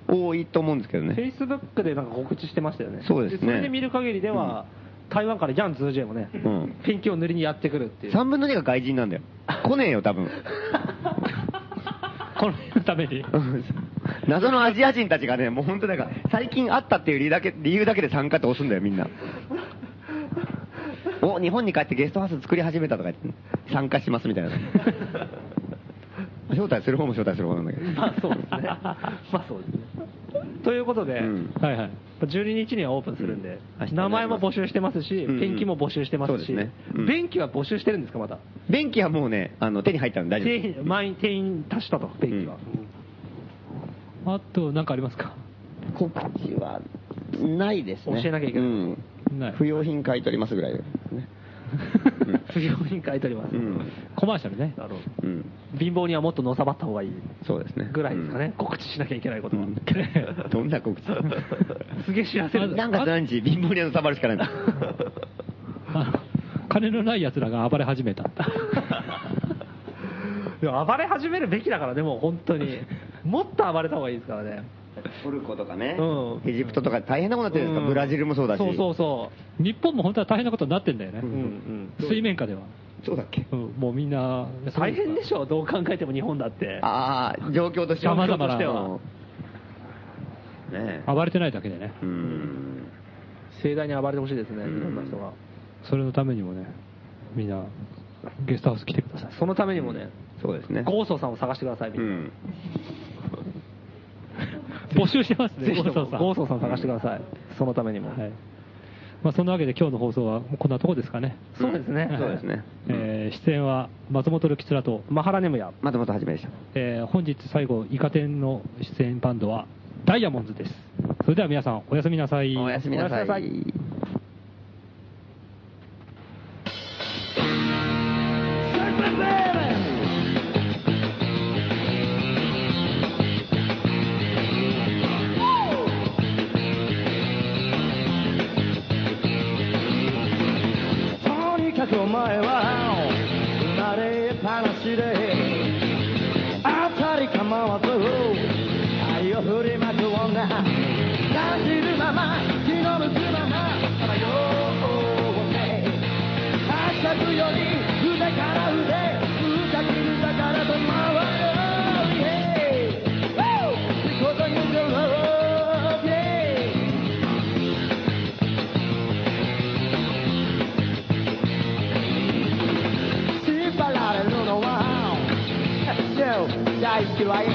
多いと思うんですけどね。Facebook でなんか告知してましたよね。そうですねそれで見る限りでは、台湾からヤン・ズージェもね、んペンキを塗りにやってくるっていう。3分の2が外人なんだよ。来ねえよ、多分。このために。うん謎のアジア人たちがね、もう本当なんか、最近会ったっていう理由だけ理由だけで参加って押すんだよ、みんな。お、日本に帰ってゲストハウス作り始めたとか言って、参加しますみたいな。招待する方も招待する方なんだけど。まあそうですね。まあそうですね。ということで、うんはいはい。12日にはオープンするんで、名前も募集してますし、うんうんペンキも募集してますし、そうですねうん便器は募集してるんですか、まだ。便器はもうね、あの手に入ったんで大丈夫定です。員満員定員足したと、便器は。あと、なんかありますか？告知はないですね。教えなきゃいけないうんない。不用品買い取りますぐらいですね。不要品書いております。うん。コマーシャルね。なるほどうん。貧乏にはもっとのさばった方がいいそうですね。ぐらいですかね、告知しなきゃいけないことは。うん。どんな告知？すげえ知らせるんだ何月何日、貧乏にのさばるしかないんだ。あの金のない奴らが暴れ始めた。いや暴れ始めるべきだからね、もう本当に。もっと暴れた方がいいですからね。トルコとかね、うんエジプトとか大変なことになってるんですか、うんブラジルもそうだし。そうそうそ日本も本当は大変なことになってんだよね。う。うんうん。水面下では。そうだっけ？うんもうみんな。大変でしょ、どう考えても日本だって。ああ、状況としては。様々なはねえ。暴れてないだけでね。うん。盛大に暴れてほしいですね、いろんな人が。それのためにもね、みんな、ゲストハウス来てください。そのためにもね、そうですね。ゴーソーさんを探してください、みな。うんん。募集してますね、ぜひともゴーソーさんゴーソーさんを探してください。そのためにも。はい。まあ、そんなわけで今日の放送はこんなとこですかね。そうですね。そうですね。えー出演は松本るきつらと、マハラネムヤ。またまた始めでした。えー本日最後、イカ天の出演バンドはダイヤモンドです。それでは皆さん、おやすみなさい。おやすみなさい。おやすみなと嫌い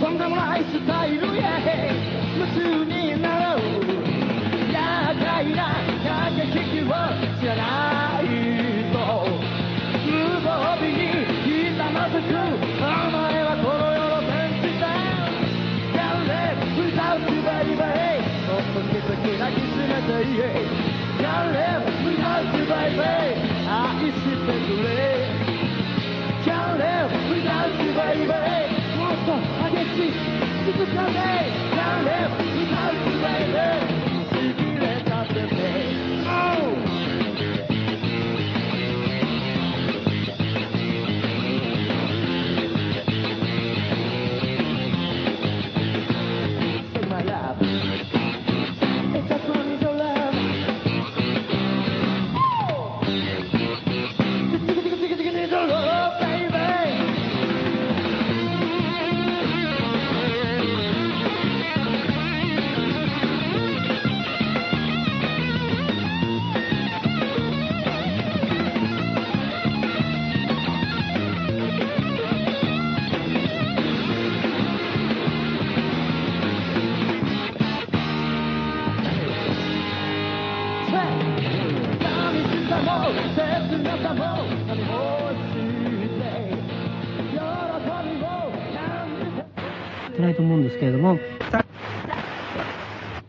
とんでもないスタイルや夢中になる厄介な駆け引きを知らないと無防備にひざまずくお前はこの世の天使だ Can't live without you baby もっと奇跡抱きしめて言え Can't live without you baby Saturday.